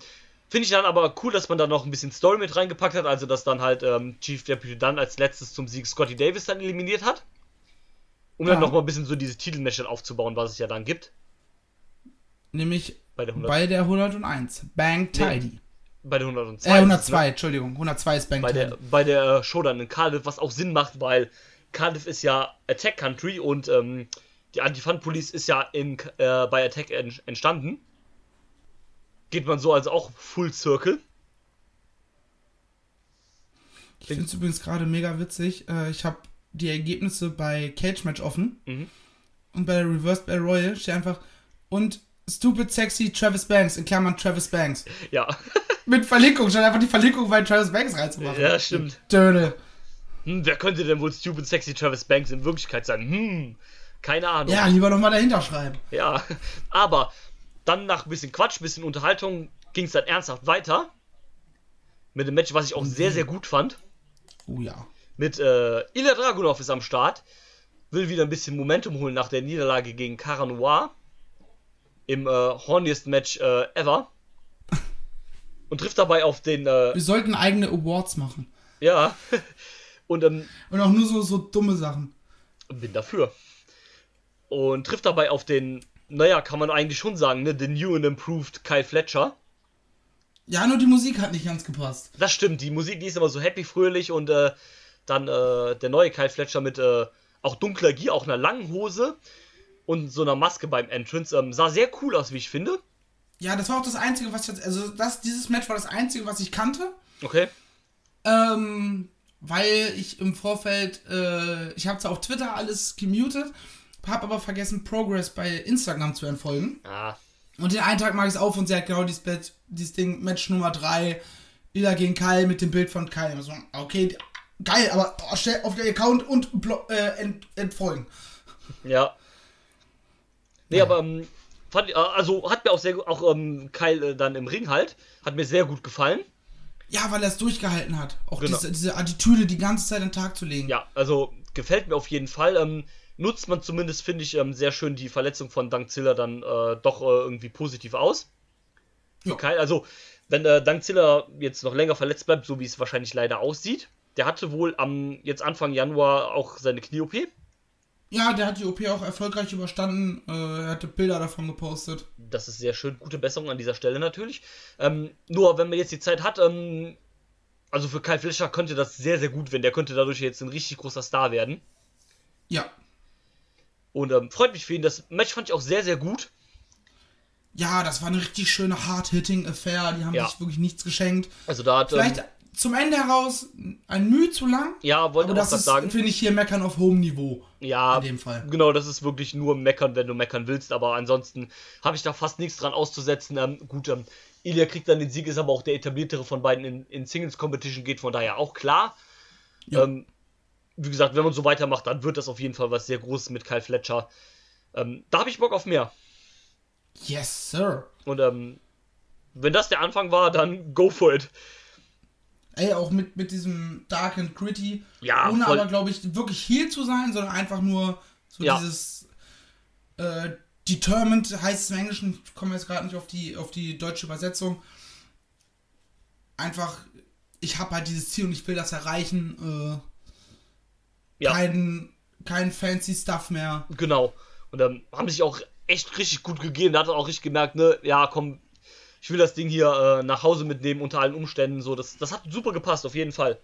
finde ich dann aber cool, dass man da noch ein bisschen Story mit reingepackt hat. Also, dass dann halt ähm, Chief Deputy dann als letztes zum Sieg Scotty Davis dann eliminiert hat. Um dann Ja. noch mal ein bisschen so diese Titelmatch dann aufzubauen, was es ja dann gibt. nämlich Bei der 100, bei der 101. Bang Tidy. bei der 102. Äh, 102, ne? Entschuldigung. 102 ist Bang Bei Tidy. der, bei der äh, Show dann in Cardiff, was auch Sinn macht, weil Cardiff ist ja Attack Country und ähm, die Anti-Fun-Police ist ja in, äh, bei Attack en entstanden. Geht man so also auch Full Circle. Ich finde es übrigens gerade mega witzig. Äh, ich habe die Ergebnisse bei Cage Match offen. Mhm. Und bei der Reverse Battle Royale steht einfach und Stupid Sexy Travis Banks, in Klammern Travis Banks. Ja, Mit Verlinkung, statt einfach die Verlinkung bei Travis Banks reinzumachen. ja, stimmt. Dödel. Hm, wer könnte denn wohl Stupid Sexy Travis Banks in Wirklichkeit sein? Hm, keine Ahnung. Ja, lieber nochmal dahinter schreiben. Ja, aber dann nach ein bisschen Quatsch, ein bisschen Unterhaltung ging es dann ernsthaft weiter. Mit dem Match, was ich auch sehr, sehr gut fand. Oh ja. Mit äh, Ilya Dragunov ist am Start. Will wieder ein bisschen Momentum holen nach der Niederlage gegen Cara Noir. Im äh, horniest Match äh, ever. Und trifft dabei auf den, äh, Wir sollten eigene Awards machen. ja. Und ähm, Und auch nur so, so dumme Sachen. bin dafür. Und trifft dabei auf den, naja, kann man eigentlich schon sagen, ne, den New and Improved Kyle Fletcher. Ja, nur die Musik hat nicht ganz gepasst. Das stimmt, die Musik, die ist immer so happy, fröhlich und äh, dann äh, der neue Kyle Fletcher mit äh, auch dunkler Gier, auch einer langen Hose und so einer Maske beim Entrance. Ähm, sah sehr cool aus, wie ich finde. Ja, das war auch das Einzige, was ich. Also, das, dieses Match war das Einzige, was ich kannte. Okay. Ähm, weil ich im Vorfeld, äh, ich habe zwar auf Twitter alles gemutet, habe aber vergessen, Progress bei Instagram zu entfolgen. Ah, Und den einen Tag mache ich es auf und sie hat genau dieses, dieses Ding, Match Nummer 3, Ila gegen Kyle mit dem Bild von Kyle. Und so, okay, geil, aber oh, stell auf den Account und äh, ent, entfolgen. ja. Nee, aber ähm, fand, äh, also hat mir auch sehr gut, auch ähm, Kyle äh, dann im Ring halt, hat mir sehr gut gefallen. Ja, weil er es durchgehalten hat. Auch Genau. diese, diese Attitüde die ganze Zeit an den Tag zu legen. Ja, also gefällt mir auf jeden Fall. Ähm, nutzt man zumindest, finde ich, ähm, sehr schön die Verletzung von Dankzilla dann äh, doch äh, irgendwie positiv aus. Für Ja. Kyle. Also, wenn äh, Dankzilla jetzt noch länger verletzt bleibt, so wie es wahrscheinlich leider aussieht, der hatte wohl am jetzt Anfang Januar auch seine Knie-OP. Ja, der hat die OP auch erfolgreich überstanden. Äh, er hatte Bilder davon gepostet. Das ist sehr schön. Gute Besserung an dieser Stelle natürlich. Ähm, nur, wenn man jetzt die Zeit hat, ähm, also für Kyle Fletcher könnte das sehr, sehr gut werden. Der könnte dadurch jetzt ein richtig großer Star werden. Ja. Und ähm, freut mich für ihn. Das Match fand ich auch sehr, sehr gut. Ja, das war eine richtig schöne Hard-Hitting-Affair. Die haben Ja. sich wirklich nichts geschenkt. Also da hat. Vielleicht Ähm, zum Ende heraus ein Mühe zu lang. ja, wollte Aber das das ist, sagen. finde ich, hier Meckern auf hohem Niveau. Ja, in dem Fall. genau, das ist wirklich nur meckern, wenn du meckern willst. Aber ansonsten habe ich da fast nichts dran auszusetzen. Ähm, gut, ähm, Ilya kriegt dann den Sieg, ist aber auch der etabliertere von beiden in, in Singles Competition, geht von daher auch klar. Ja. Ähm, wie gesagt, wenn man so weitermacht, dann wird das auf jeden Fall was sehr Großes mit Kyle Fletcher. Ähm, da habe ich Bock auf mehr. Yes, sir. Und ähm, wenn das der Anfang war, dann go for it. Ey, auch mit, mit diesem Dark and Gritty. Ja, Ohne voll. aber, glaube ich, wirklich hier zu sein, sondern einfach nur so Ja. dieses äh, Determined heißt es im Englischen, ich komme jetzt gerade nicht auf die, auf die deutsche Übersetzung. Einfach, ich habe halt dieses Ziel und ich will das erreichen. Äh, Ja. kein, kein fancy Stuff mehr. Genau. Und ähm, haben sich auch echt richtig gut gegeben. Da hat er auch richtig gemerkt, ne, ja, komm, ich will das Ding hier äh, nach Hause mitnehmen unter allen Umständen. So, das, das hat super gepasst, auf jeden Fall.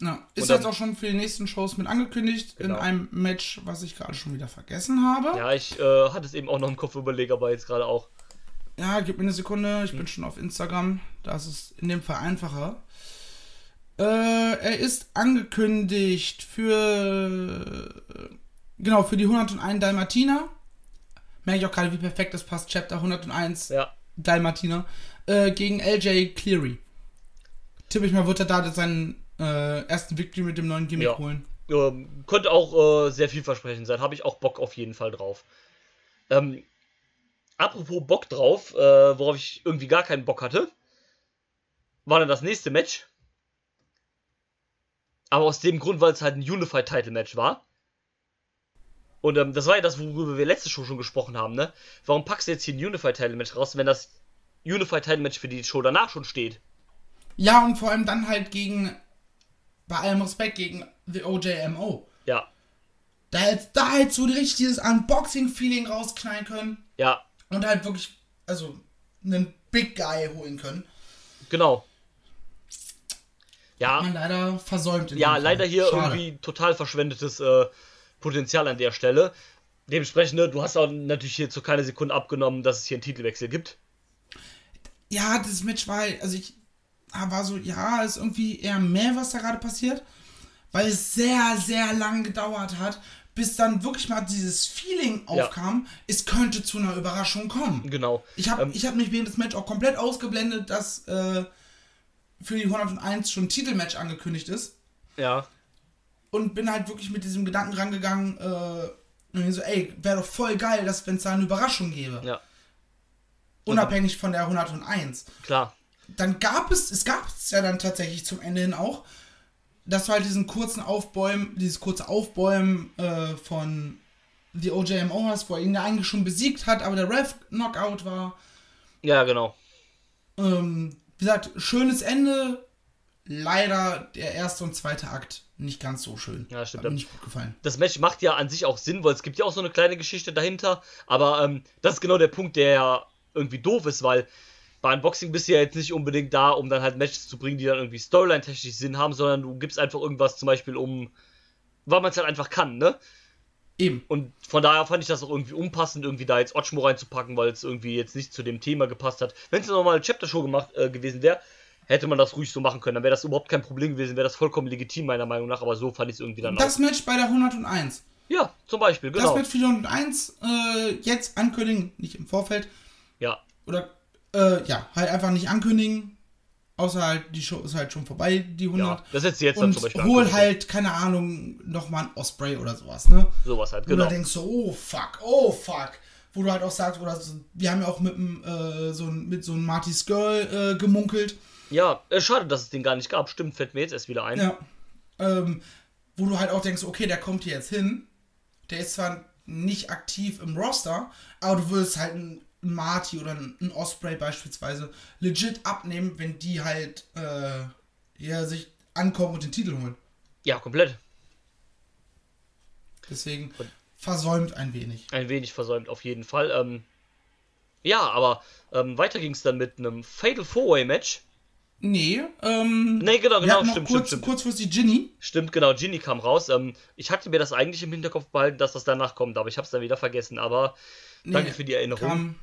Ja, ist dann- jetzt auch schon für die nächsten Shows mit angekündigt Genau. in einem Match, was ich gerade schon wieder vergessen habe. Ja, ich äh, hatte es eben auch noch im Kopf überlegt, aber jetzt gerade auch. Ja, gib mir eine Sekunde. Hm. Ich bin schon auf Instagram. Da ist es in dem Fall einfacher. Äh, er ist angekündigt für. Genau, für die 101 Dalmatiner. Merke ich auch gerade, wie perfekt das passt. Chapter 101 Ja. Dalmatiner. Äh, gegen LJ Cleary. Tippe ich mal, wird er da seinen äh, ersten Victory mit dem neuen Gimmick Ja. holen. Ähm, könnte auch äh, sehr vielversprechend sein. Habe ich auch Bock auf jeden Fall drauf. Ähm, apropos Bock drauf, äh, worauf ich irgendwie gar keinen Bock hatte, war dann das nächste Match. Aber aus dem Grund, weil es halt ein Unified Title Match war. Und ähm, das war ja das, worüber wir letzte Show schon gesprochen haben, ne? Warum packst du jetzt hier ein Unified Title Match raus, wenn das Unified Title Match für die Show danach schon steht? Ja, und vor allem dann halt gegen. Bei allem Respekt gegen The OJMO. Ja, Da hättest da hättest du richtig dieses Unboxing-Feeling rausknallen können ja, und halt wirklich, also, einen Big Guy holen können. genau. Ja, Man leider versäumt. Ja, leider hier Schade. irgendwie total verschwendetes äh, Potenzial an der Stelle. Dementsprechend, ne, du hast auch natürlich hier zu keine Sekunde abgenommen, dass es hier einen Titelwechsel gibt. Ja, das Match war, also ich war so, ja, ist irgendwie eher mehr, was da gerade passiert, weil es sehr, sehr lang gedauert hat, bis dann wirklich mal dieses Feeling Ja. aufkam, es könnte zu einer Überraschung kommen. Genau. Ich habe Ähm, ich hab mich während des Match auch komplett ausgeblendet, dass äh, für die 101 schon ein Titelmatch angekündigt ist. Ja, Und bin halt wirklich mit diesem Gedanken rangegangen, äh, so, ey, wäre doch voll geil, dass wenn es da eine Überraschung gäbe. ja, Unabhängig von der 101. klar. Dann gab es, es gab es ja dann tatsächlich zum Ende hin auch, dass du halt diesen kurzen Aufbäumen, dieses kurze Aufbäumen äh, von The OJMO hast, wo er ihn ja eigentlich schon besiegt hat, aber der Ref Knockout war. Ja, genau. Ähm, wie gesagt, schönes Ende. Leider der erste und zweite Akt nicht ganz so schön. Ja, stimmt. Hat mir nicht gut gefallen. Das Match macht ja an sich auch Sinn, weil es gibt ja auch so eine kleine Geschichte dahinter. Aber ähm, das ist genau der Punkt, der ja irgendwie doof ist, weil bei Unboxing bist du ja jetzt nicht unbedingt da, um dann halt Matches zu bringen, die dann irgendwie Storyline-technisch Sinn haben, sondern du gibst einfach irgendwas zum Beispiel um, weil man es halt einfach kann, ne? Eben. Und von daher fand ich das auch irgendwie unpassend, irgendwie da jetzt Otschmo reinzupacken, weil es irgendwie jetzt nicht zu dem Thema gepasst hat. Wenn es eine normale Chapter-Show gemacht äh, gewesen wäre, hätte man das ruhig so machen können. Dann wäre das überhaupt kein Problem gewesen, wäre das vollkommen legitim, meiner Meinung nach. Aber so fand ich es irgendwie dann Das Match bei der 101. auch. Ja, zum Beispiel, Das genau. mit 401 äh, jetzt ankündigen, nicht im Vorfeld. Ja, Oder, äh, ja, halt einfach nicht ankündigen. Außer halt, die Show ist halt schon vorbei, die 100. ja. Das du jetzt dann und zum Beispiel hol halt, keine Ahnung, nochmal ein Osprey oder sowas, ne? Sowas halt, du genau. da denkst so, oh fuck, oh fuck. Wo du halt auch sagst, oder so, wir haben ja auch mit, äh, so, mit so einem Marty's Girl äh, gemunkelt. Ja, äh, schade, dass es den gar nicht gab. Stimmt, fällt mir jetzt erst wieder ein. Ja. Ähm, wo du halt auch denkst, okay, der kommt hier jetzt hin. Der ist zwar nicht aktiv im Roster, aber du würdest halt einen Marty oder einen Osprey beispielsweise legit abnehmen, wenn die halt äh, ja, sich ankommen und den Titel holen. Ja, komplett. Deswegen versäumt ein wenig. Ein wenig versäumt, auf jeden Fall. Ähm, ja, aber ähm, weiter ging es dann mit einem Fatal Four-Way-Match. Nee, ähm. Nee, genau, genau, stimmt, kurz, stimmt, kurzfristig Ginny. Stimmt, genau, Ginny kam raus. Ähm, ich hatte mir das eigentlich im Hinterkopf behalten, dass das danach kommt, aber ich habe es dann wieder vergessen. Aber danke Nee, für die Erinnerung. Kam,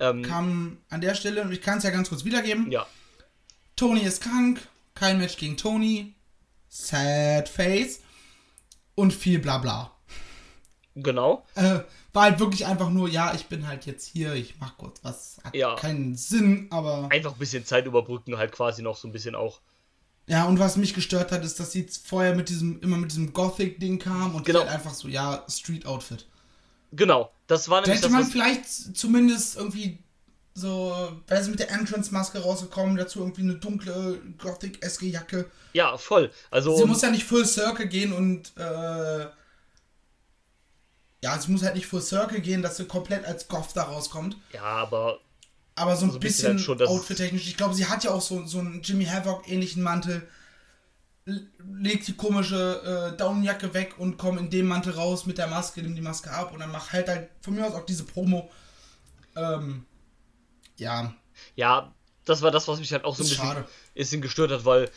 ähm, kam an der Stelle, und ich kann es ja ganz kurz wiedergeben. ja, Tony ist krank, kein Match gegen Tony, sad face und viel Blabla. genau. Äh, war halt wirklich einfach nur, ja, ich bin halt jetzt hier, ich mach kurz was. Hat Ja. keinen Sinn, aber. Einfach ein bisschen Zeit überbrücken, halt quasi noch so ein bisschen auch. Ja, und was mich gestört hat, ist, dass sie vorher mit diesem, immer mit diesem Gothic-Ding kam und Genau. halt einfach so, ja, Street-Outfit. Genau, das war Da nämlich hätte das, man vielleicht zumindest irgendwie so, weil sie mit der Entrance-Maske rausgekommen, dazu irgendwie eine dunkle Gothic-eske Jacke. Ja, voll. Also, Sie muss ja nicht Full Circle gehen und äh, ja, sie muss halt nicht Full Circle gehen, dass sie komplett als Goth da rauskommt. ja, aber Aber so ein So ein bisschen bisschen, halt outfit-technisch. Ich glaube, sie hat ja auch so, so einen Jimmy Havoc-ähnlichen Mantel. L- Legt die komische äh, Daunenjacke weg und kommt in dem Mantel raus mit der Maske, nimmt die Maske ab und dann macht halt halt von mir aus auch diese Promo. Ähm, ja, ja, das war das, was mich halt auch so ein bisschen, schade. bisschen gestört hat, weil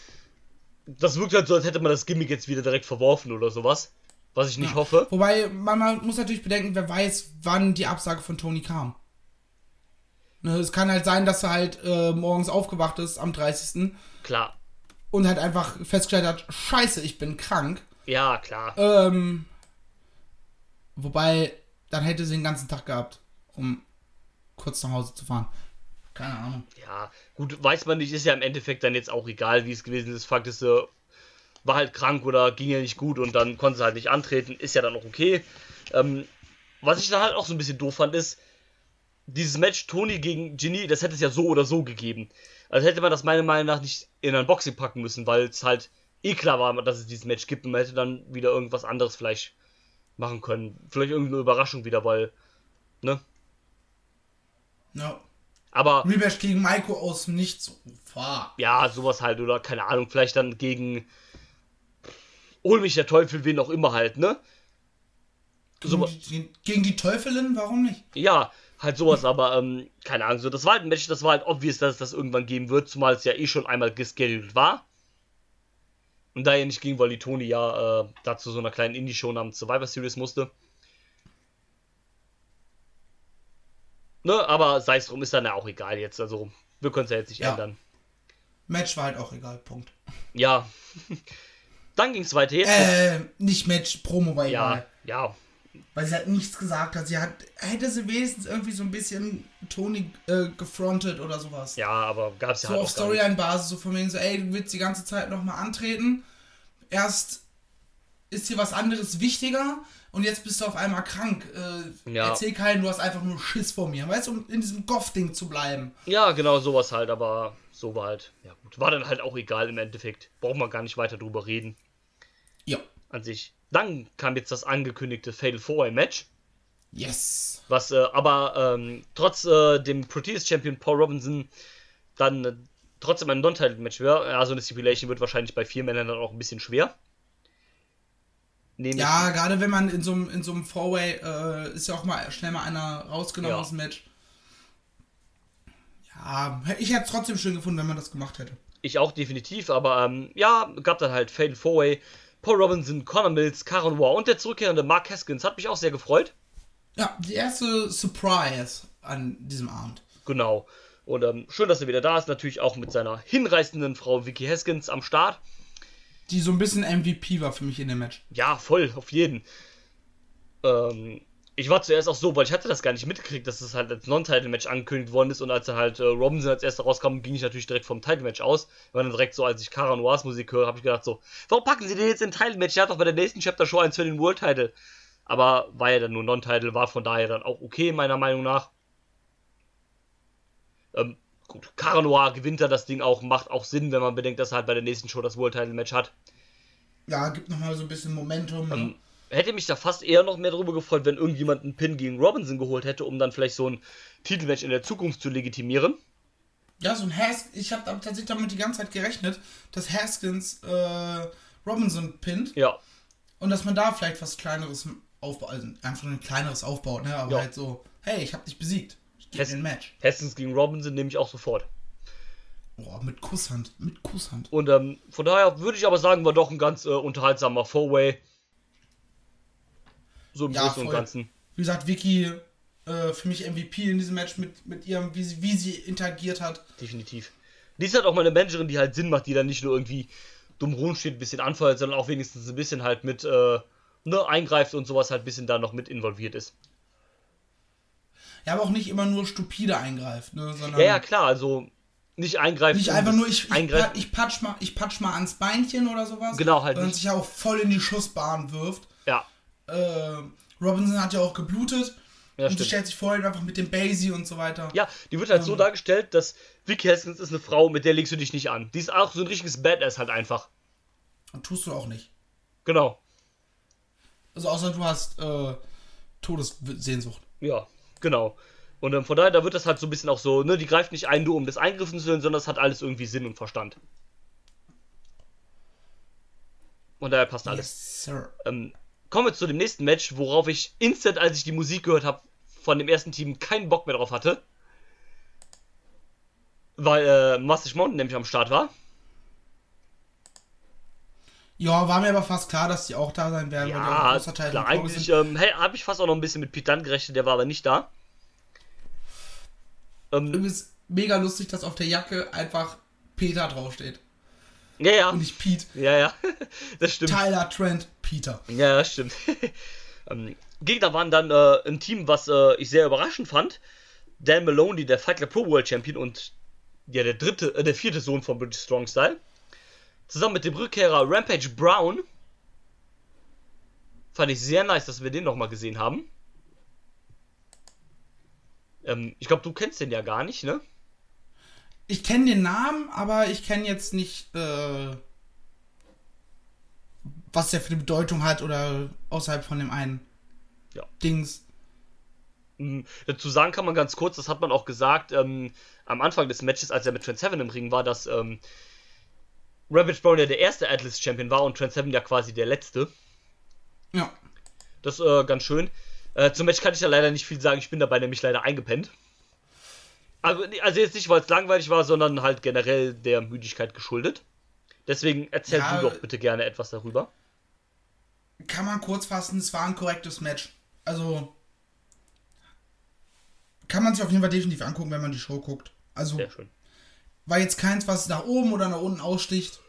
das wirkt halt so, als hätte man das Gimmick jetzt wieder direkt verworfen oder sowas. Was ich nicht hoffe. Wobei, man, man muss natürlich bedenken, wer weiß, wann die Absage von Tony kam. Ne, es kann halt sein, dass er halt äh, morgens aufgewacht ist am 30. Klar. Und halt einfach festgestellt hat, scheiße, ich bin krank. Ja, klar. Ähm, wobei, dann hätte sie den ganzen Tag gehabt, um kurz nach Hause zu fahren. Keine Ahnung. Ja, gut, weiß man nicht, ist ja im Endeffekt dann jetzt auch egal, wie es gewesen ist. Fakt ist, äh, war halt krank oder ging ja nicht gut und dann konnte sie halt nicht antreten, ist ja dann auch okay. Ähm, was ich dann halt auch so ein bisschen doof fand, ist, dieses Match Tony gegen Ginny, das hätte es ja so oder so gegeben. Also hätte man das meiner Meinung nach nicht in ein Boxing packen müssen, weil es halt eh klar war, dass es dieses Match gibt und man hätte dann wieder irgendwas anderes vielleicht machen können. Vielleicht irgendeine Überraschung wieder, weil, ne? Ja. Aber Rematch gegen Maiko aus dem Nichts. Fahr. ja, sowas halt, oder keine Ahnung, vielleicht dann gegen Hol mich der Teufel, wen auch immer halt, ne? Gegen, So, die, gegen die Teufelin, warum nicht? ja, halt sowas, aber ähm, keine Ahnung, so, das war halt ein Match, das war halt obvious, dass es das irgendwann geben wird, zumal es ja eh schon einmal gescheduled war. Und da ja nicht ging, weil die Toni ja äh, dazu so einer kleinen Indie-Show namens Survivor Series musste. Ne, aber sei es drum, ist dann ja auch egal jetzt, also wir können es ja jetzt nicht Ja. ändern. Match war halt auch egal, Punkt. Ja. dann ging es weiter jetzt. Äh, nicht Match, Promo war ja, egal. ja, Weil sie halt nichts gesagt hat. Sie hat, hätte sie wenigstens irgendwie so ein bisschen Tony äh, gefrontet oder sowas. Ja, aber gab es ja so halt auf. Storyline-Basis, so von wegen so, ey, du willst die ganze Zeit nochmal antreten. Erst ist hier was anderes wichtiger und jetzt bist du auf einmal krank. Äh, Ja. Erzähl keinen, du hast einfach nur Schiss vor mir. Weißt du, um in diesem Goff-Ding zu bleiben. Ja, genau, sowas halt, aber so war halt, ja gut, war dann halt auch egal im Endeffekt. Braucht man gar nicht weiter drüber reden Ja. an sich. Dann kam jetzt das angekündigte Fatal 4 Match, Yes. was äh, aber ähm, trotz äh, dem Proteus Champion Paul Robinson dann äh, trotzdem ein Non-Title-Match wäre. Also eine Stipulation wird wahrscheinlich bei vier Männern dann auch ein bisschen schwer. Nämlich, Ja, gerade wenn man in so einem in so einem Four-Way äh, ist ja auch mal schnell mal einer rausgenommen Ja. aus dem Match. Ja, ich hätte es trotzdem schön gefunden, wenn man das gemacht hätte. Ich auch definitiv, aber ähm, ja, gab dann halt Fatal 4 Paul Robinson, Connor Mills, Karen War und der zurückkehrende Mark Haskins. Hat mich auch sehr gefreut. Ja, die erste Surprise an diesem Abend. Genau. Und ähm, schön, dass er wieder da ist. Natürlich auch mit seiner hinreißenden Frau Vicky Haskins am Start. Die so ein bisschen MVP war für mich in dem Match. Ja, voll, auf jeden. Ähm, ich war zuerst auch so, weil ich hatte das gar nicht mitgekriegt, dass es halt als Non-Title-Match angekündigt worden ist und als dann halt äh, Robinson als erster rauskam, ging ich natürlich direkt vom Title-Match aus. Weil dann direkt so, als ich Cara Noirs Musik höre, habe ich gedacht so, warum packen sie den jetzt in Title-Match? Der hat doch bei der nächsten Chapter-Show eins für den World-Title. Aber war ja dann nur Non-Title, war von daher dann auch okay, meiner Meinung nach. Ähm, gut, Cara Noir gewinnt da das Ding auch, macht auch Sinn, wenn man bedenkt, dass er halt bei der nächsten Show das World-Title-Match hat. Ja, gibt nochmal so ein bisschen Momentum. Ähm, hätte mich da fast eher noch mehr darüber gefreut, wenn irgendjemand einen Pin gegen Robinson geholt hätte, um dann vielleicht so ein Titelmatch in der Zukunft zu legitimieren. Ja, so ein Haskins, ich habe tatsächlich damit die ganze Zeit gerechnet, dass Haskins äh, Robinson pinnt Ja, und dass man da vielleicht was Kleineres aufbaut, also einfach nur ein kleineres aufbaut, ne? aber Ja. halt so, hey, ich hab dich besiegt, ich gebe Has- dir ein Match. Haskins gegen Robinson nehme ich auch sofort. Boah, mit Kusshand, mit Kusshand. Und ähm, von daher würde ich aber sagen, war doch ein ganz äh, unterhaltsamer Four-Way. So im Ja, Großen und voll. Ganzen. Wie gesagt, Vicky, äh, für mich MVP in diesem Match mit, mit ihrem, wie sie, wie sie interagiert hat. Definitiv. Die ist halt auch mal eine Managerin, die halt Sinn macht, die dann nicht nur irgendwie dumm rumsteht, ein bisschen anfeuert, sondern auch wenigstens ein bisschen halt mit äh, ne, eingreift und sowas halt ein bisschen da noch mit involviert ist. Ja, aber auch nicht immer nur stupide eingreift, ne? sondern Ja, ja, klar, also nicht eingreifen. nicht einfach nur, ich, ich, Eingreifen. ich, patsch mal, ich patsch mal ans Beinchen oder sowas. Genau, halt Sondern nicht. sich ja auch voll in die Schussbahn wirft. Ja, Äh, Robinson hat ja auch geblutet. ja und sie stimmt. stellt sich vorhin einfach mit dem Basie und so weiter. Ja, die wird halt so Ähm. dargestellt, dass Vicky Haskins ist eine Frau, mit der legst du dich nicht an. Die ist auch so ein richtiges Badass halt einfach. Und tust du auch nicht. Genau. Also außer du hast äh, Todessehnsucht. Ja, genau. Und ähm, von daher, da wird das halt so ein bisschen auch so, ne, die greift nicht ein, nur um des Eingriffens zu willen, sondern es hat alles irgendwie Sinn und Verstand. Und daher passt alles. Yes, Sir. Ähm, kommen wir zu dem nächsten Match, worauf ich instant, als ich die Musik gehört habe, von dem ersten Team keinen Bock mehr drauf hatte. Weil äh, Mustache Mountain nämlich am Start war. Ja, war mir aber fast klar, dass die auch da sein werden, Ja, großer Teil klar, eigentlich ähm, hey, habe ich fast auch noch ein bisschen mit Pete Dunne gerechnet, der war aber nicht da. Ähm, Übrigens mega lustig, dass auf der Jacke einfach Peter draufsteht. Ja, ja, Und nicht Pete. ja, ja, das stimmt. Tyler Trent Peter. Ja, das stimmt. ähm, Gegner waren dann äh, ein Team, was äh, ich sehr überraschend fand. Dan Maloney, der Fight Club Pro World Champion und ja, der dritte, äh, der vierte Sohn von British Strong Style. Zusammen mit dem Rückkehrer Rampage Brown. Fand ich sehr nice, dass wir den nochmal gesehen haben. Ähm, ich glaube, du kennst den ja gar nicht, ne? Ich kenne den Namen, aber ich kenne jetzt nicht, äh, was der für eine Bedeutung hat oder außerhalb von dem einen Ja. Dings. Dazu sagen kann man ganz kurz, das hat man auch gesagt ähm, am Anfang des Matches, als er mit Trent Seven im Ring war, dass ähm, Rampage Brown ja der erste Atlas Champion war und Trent Seven ja quasi der letzte. Ja. Das ist äh, ganz schön. Äh, zum Match kann ich ja leider nicht viel sagen, ich bin dabei nämlich leider eingepennt. Also, also jetzt nicht, weil es langweilig war, sondern halt generell der Müdigkeit geschuldet. Deswegen erzähl Ja, du doch bitte gerne etwas darüber. Kann man kurz fassen, es war ein korrektes Match. Also kann man sich auf jeden Fall definitiv angucken, wenn man die Show guckt. Also Sehr schön. war jetzt keins, was nach oben oder nach unten aussticht.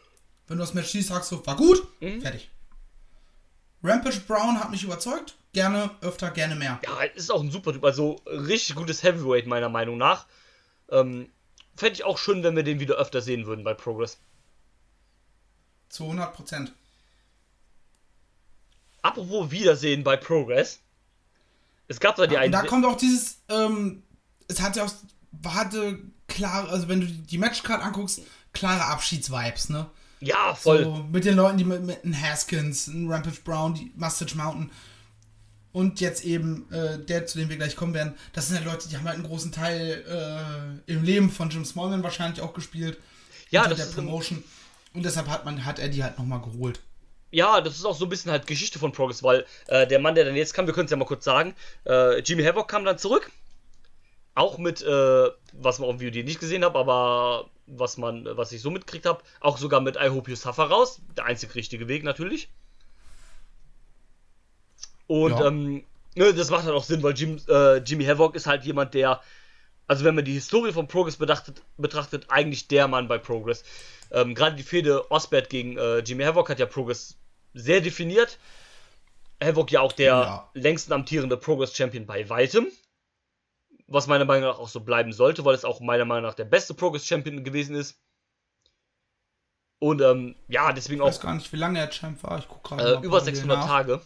Wenn du das Match siehst, sagst du, war gut, Mhm. fertig. Rampage Brown hat mich überzeugt. Gerne, öfter, gerne mehr. Ja, ist auch ein super Typ. Also richtig gutes Heavyweight, meiner Meinung nach. Ähm, Fände ich auch schön, wenn wir den wieder öfter sehen würden bei Progress. Zu 100 Prozent. Apropos Wiedersehen bei Progress. Es gab da die Und einen. da kommt auch dieses, ähm, es hat ja auch, hatte klar, also wenn du die Matchcard anguckst, klare Abschiedsvibes, ne? Ja, voll. So, mit den Leuten, die mit, mit einem Haskins, einem Rampage Brown, die Mustache Mountain und jetzt eben äh, der, zu dem wir gleich kommen werden, das sind halt Leute, die haben halt einen großen Teil äh, im Leben von Jim Smallman wahrscheinlich auch gespielt. Ja, das der ist Promotion. Und deshalb hat man, hat er die halt nochmal geholt. Ja, das ist auch so ein bisschen halt Geschichte von Progress, weil äh, der Mann, der dann jetzt kam, wir können es ja mal kurz sagen, äh, Jimmy Havoc kam dann zurück. Auch mit, äh, was man auf dem VOD nicht gesehen habe, aber was man, was ich so mitgekriegt habe, auch sogar mit I Hope You Suffer raus. Der einzig richtige Weg natürlich. Und Ja. ähm, ne, das macht halt auch Sinn, weil Jim, äh, Jimmy Havoc ist halt jemand, der, also wenn man die Historie von Progress betrachtet, betrachtet eigentlich der Mann bei Progress. Ähm, Gerade die Fehde Osbert gegen äh, Jimmy Havoc hat ja Progress sehr definiert. Havoc ja auch der Ja. längsten amtierende Progress Champion bei weitem. Was meiner Meinung nach auch so bleiben sollte, weil es auch meiner Meinung nach der beste Progress Champion gewesen ist. Und ähm, ja, deswegen Ich weiß auch gar nicht, wie lange er Champ war. Ich gucke gerade äh, über parallel 600 nach. Tage.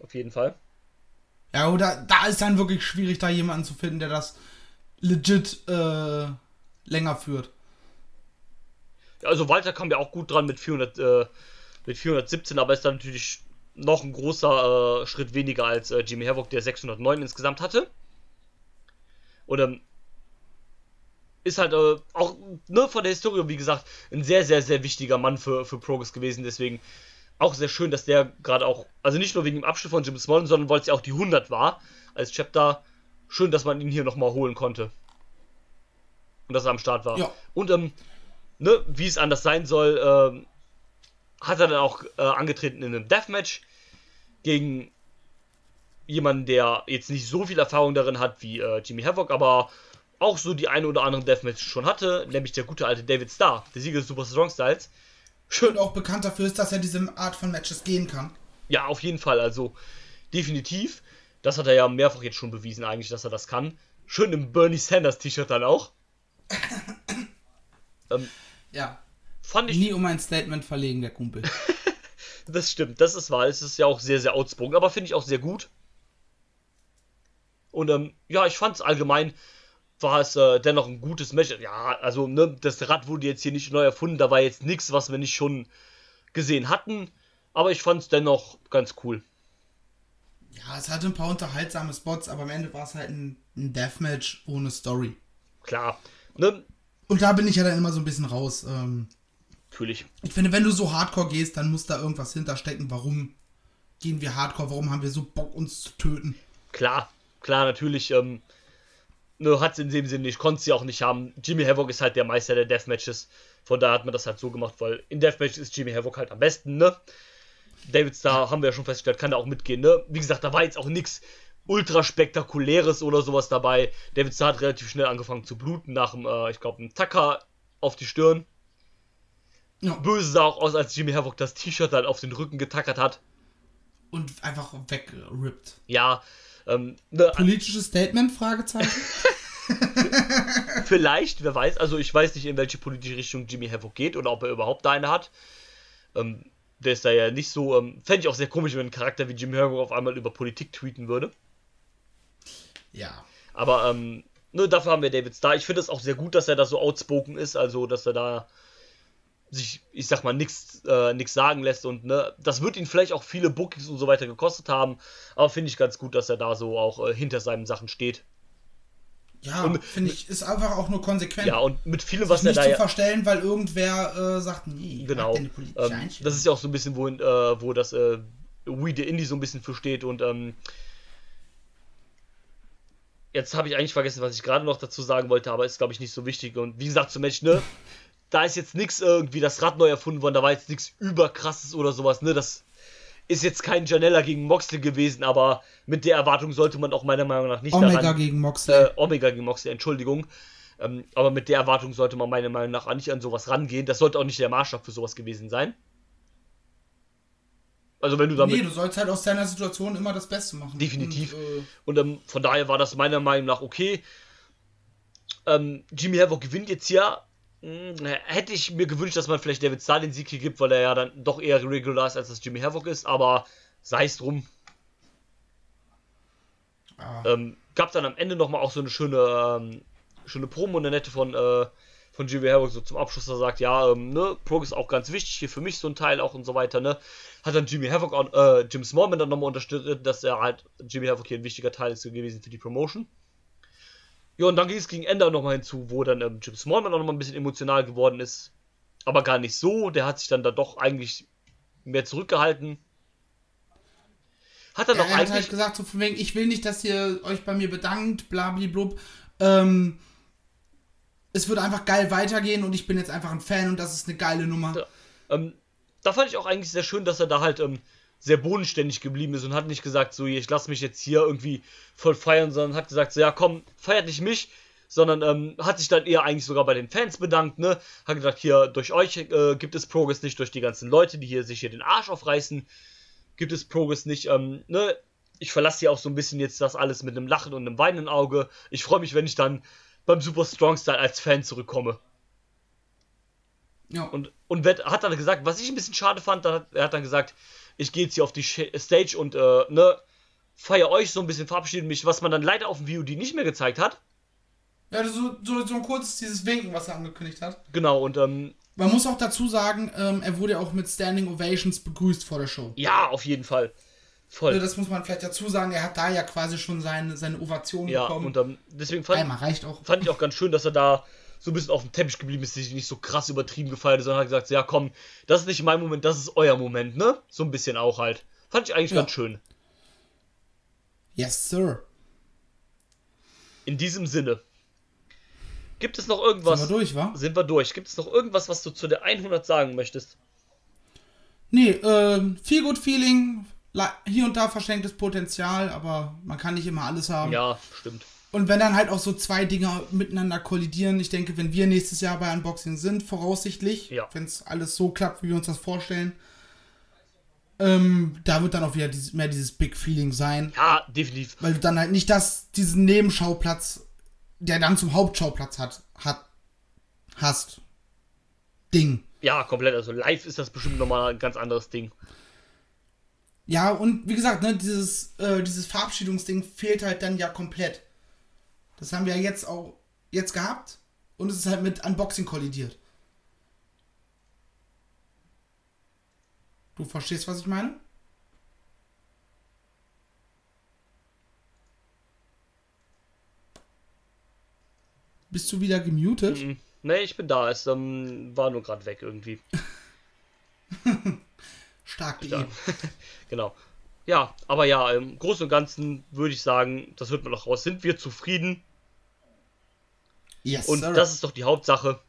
Auf jeden Fall. Ja, oder da ist dann wirklich schwierig, da jemanden zu finden, der das legit äh, länger führt. Also Walter kam ja auch gut dran mit 400, äh, mit 417, aber ist dann natürlich noch ein großer äh, Schritt weniger als äh, Jimmy Havoc, der 609 insgesamt hatte. Ähm, ist halt äh, auch ne, von der Historie, wie gesagt, ein sehr, sehr, sehr wichtiger Mann für, für Progress gewesen. Deswegen auch sehr schön, dass der gerade auch, also nicht nur wegen dem Abschnitt von Jim Smollen, sondern weil es ja auch die 100 war als Chapter. Schön, dass man ihn hier nochmal holen konnte. Und dass er am Start war. Ja. Und ähm, ne, wie es anders sein soll, ähm, hat er dann auch äh, angetreten in einem Deathmatch gegen jemanden, der jetzt nicht so viel Erfahrung darin hat wie äh, Jimmy Havoc, aber auch so die eine oder andere Deathmatch schon hatte, nämlich der gute alte David Starr, der Sieger des Super Strong Styles. Schön, Und auch bekannt dafür ist, dass er diese Art von Matches gehen kann. ja, auf jeden Fall, also definitiv. Das hat er ja mehrfach jetzt schon bewiesen, eigentlich, dass er das kann. Schön im Bernie Sanders T-Shirt dann auch. ähm, Ja. fand ich Nie um ein Statement verlegen, der Kumpel. Das stimmt, das ist wahr. Es ist ja auch sehr, sehr outspoken, aber finde ich auch sehr gut. Und ähm, ja, ich fand es allgemein, war es äh, dennoch ein gutes Match. Ja, also ne, das Rad wurde jetzt hier nicht neu erfunden, da war jetzt nichts, was wir nicht schon gesehen hatten. Aber ich fand es dennoch ganz cool. Ja, es hatte ein paar unterhaltsame Spots, aber am Ende war es halt ein, ein Deathmatch ohne Story. Klar, ne, Und da bin ich ja dann immer so ein bisschen raus. Ähm, natürlich. ich finde, wenn du so hardcore gehst, dann muss da irgendwas hinterstecken. Warum gehen wir hardcore? Warum haben wir so Bock, uns zu töten? Klar, klar, natürlich. Ähm, ne, hat es in dem Sinne nicht, konnte sie auch nicht haben. Jimmy Havoc ist halt der Meister der Deathmatches. Von daher hat man das halt so gemacht, weil in Deathmatches ist Jimmy Havoc halt am besten, ne? David Starr, haben wir ja schon festgestellt, kann da auch mitgehen, ne? Wie gesagt, da war jetzt auch nichts ultra spektakuläres oder sowas dabei. David Starr hat relativ schnell angefangen zu bluten nach dem, äh, ich glaube, einem Tacker auf die Stirn. Ja. Böse sah auch aus, als Jimmy Havoc das T-Shirt dann auf den Rücken getackert hat. Und einfach weggerippt. Ja, ähm, ne, Politisches Statement? Fragezeichen. Vielleicht, wer weiß. Also ich weiß nicht, in welche politische Richtung Jimmy Havoc geht oder ob er überhaupt da eine hat. Ähm, der ist da ja nicht so. Ähm, Fände ich auch sehr komisch, wenn ein Charakter wie Jimmy Havoc auf einmal über Politik tweeten würde. ja. Aber ähm, ne, dafür haben wir David Starr. Ich finde es auch sehr gut, dass er da so outspoken ist, also dass er da sich, ich sag mal, nichts äh, nix sagen lässt und ne, das wird ihn vielleicht auch viele Bookings und so weiter gekostet haben, aber finde ich ganz gut, dass er da so auch äh, hinter seinen Sachen steht. Ja, finde ich, ist einfach auch nur konsequent. Ja, und mit vielem, was er nicht da zu ja. verstellen, weil irgendwer äh, sagt, nee, Genau. Ähm, das ist ja auch so ein bisschen, wo, äh, wo das äh, We the Indie so ein bisschen für steht und ähm, jetzt habe ich eigentlich vergessen, was ich gerade noch dazu sagen wollte, aber ist glaube ich nicht so wichtig und wie gesagt zum Match, ne, da ist jetzt nichts irgendwie das Rad neu erfunden worden, da war jetzt nichts überkrasses oder sowas, ne, das ist jetzt kein Janella gegen Moxley gewesen, aber mit der Erwartung sollte man auch meiner Meinung nach nicht Omega daran, gegen Moxley. äh, Omega gegen Moxley, Entschuldigung. Ähm, aber mit der Erwartung sollte man meiner Meinung nach auch nicht an sowas rangehen. Das sollte auch nicht der Maßstab für sowas gewesen sein. Also wenn du damit. nee, du sollst halt aus deiner Situation immer das Beste machen. Definitiv. Und, äh, Und ähm, von daher war das meiner Meinung nach okay. Ähm, Jimmy Havoc gewinnt jetzt hier. Hm, hätte ich mir gewünscht, dass man vielleicht David Starr den Sieg hier gibt, weil er ja dann doch eher regular ist, als das Jimmy Havoc ist. Aber sei es drum. ah, Ähm, gab dann am Ende nochmal auch so eine schöne, ähm, schöne Promo, eine nette von, äh, von Jimmy Havoc so zum Abschluss, da sagt, ja, ähm, ne, Prog ist auch ganz wichtig, hier für mich so ein Teil auch und so weiter, ne. Hat dann Jimmy Havoc, auch, äh, Jim Smallman dann nochmal unterstützt, dass er halt, Jimmy Havoc hier ein wichtiger Teil ist gewesen für die Promotion. Ja, und dann ging es gegen Ende nochmal hinzu, wo dann ähm, Jim Smallman auch nochmal ein bisschen emotional geworden ist. Aber gar nicht so, der hat sich dann da doch eigentlich mehr zurückgehalten. Hat er auch hat eigentlich. halt gesagt, so von wegen, ich will nicht, dass ihr euch bei mir bedankt, blablablub. Ähm, es wird einfach geil weitergehen und ich bin jetzt einfach ein Fan und das ist eine geile Nummer. Ja. Ähm, da fand ich auch eigentlich sehr schön, dass er da halt ähm, sehr bodenständig geblieben ist und hat nicht gesagt, so, ich lasse mich jetzt hier irgendwie voll feiern, sondern hat gesagt, so, ja komm, feiert nicht mich, sondern ähm, hat sich dann eher eigentlich sogar bei den Fans bedankt, ne? Hat gesagt, hier, durch euch äh, gibt es Progress nicht, durch die ganzen Leute, die hier sich hier den Arsch aufreißen. gibt es Progress nicht. Ähm, ne? Ich verlasse ja auch so ein bisschen jetzt das alles mit einem Lachen und einem weinenden Auge. Ich freue mich, wenn ich dann beim Super Strong Style als Fan zurückkomme. Ja. Und, und hat dann gesagt, was ich ein bisschen schade fand, dann hat, er hat dann gesagt, ich gehe jetzt hier auf die Sh- Stage und äh, ne, feier euch so ein bisschen, verabschiede mich, was man dann leider auf dem VOD nicht mehr gezeigt hat. Ja, so, so, so ein kurzes dieses Winken, was er angekündigt hat. Genau, und ähm, Man muss auch dazu sagen, ähm, er wurde auch mit Standing Ovations begrüßt vor der Show. ja, auf jeden Fall. Voll. Also Das muss man vielleicht dazu sagen, er hat da ja quasi schon seine, seine Ovation Ja, bekommen. und ähm, deswegen fand, Einmal reicht auch. fand ich auch ganz schön, dass er da so ein bisschen auf dem Teppich geblieben ist, sich nicht so krass übertrieben gefeiert sondern hat gesagt, ja komm, das ist nicht mein Moment, das ist euer Moment, ne? So ein bisschen auch halt. Fand ich eigentlich Ja. ganz schön. Yes, sir. In diesem Sinne. Gibt es noch irgendwas? Sind wir durch, wa? Sind wir durch. Gibt es noch irgendwas, was du zu der 100 sagen möchtest? Nee, ähm, viel gut Feeling. Hier und da verschenktes Potenzial, aber man kann nicht immer alles haben. Ja, stimmt. Und wenn dann halt auch so zwei Dinge miteinander kollidieren, ich denke, wenn wir nächstes Jahr bei Unboxing sind, voraussichtlich, Ja. wenn es alles so klappt, wie wir uns das vorstellen, ähm, da wird dann auch wieder dieses, mehr dieses Big Feeling sein. Ja, definitiv. Weil du dann halt nicht das, diesen Nebenschauplatz, der dann zum Hauptschauplatz hat, hat, hast. Ding. Ja, komplett. Also live ist das bestimmt nochmal ein ganz anderes Ding. Ja, und wie gesagt, ne, dieses, äh, dieses Verabschiedungsding fehlt halt dann ja komplett. Das haben wir ja jetzt auch jetzt gehabt und es ist halt mit Unboxing kollidiert. Du verstehst, was ich meine? Bist du wieder gemutet? Mhm. Nee, ich bin da. Es ähm, war nur gerade weg irgendwie. Stark Ja. genau. Ja, aber ja, im Großen und Ganzen würde ich sagen, das wird man noch raus. Sind wir zufrieden? Yes, Und sir. das ist doch die Hauptsache.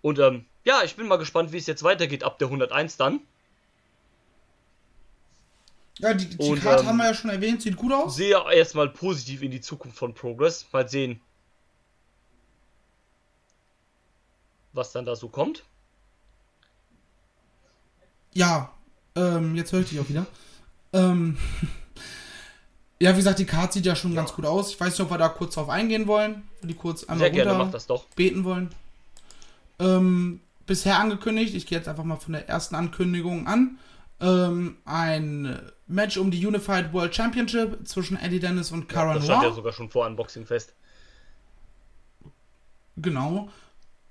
Und ähm, ja, ich bin mal gespannt, wie es jetzt weitergeht ab der 101 dann. ja, die, die und, Karte ähm, haben wir ja schon erwähnt, sieht gut aus. Sehe erstmal positiv in die Zukunft von Progress. Mal sehen, was dann da so kommt. Ja, ähm, jetzt höre ich dich auch wieder. Ähm, ja, wie gesagt, die Karte sieht ja schon ganz gut aus. Ich weiß nicht, ob wir da kurz drauf eingehen wollen. Die kurz einmal Sehr gerne, runter macht das doch. beten wollen. Ähm, bisher angekündigt, ich gehe jetzt einfach mal von der ersten Ankündigung an. Ähm, ein Match um die Unified World Championship zwischen Eddie Dennis und Cara Das stand ja Noir. sogar schon vor Unboxing fest. Genau.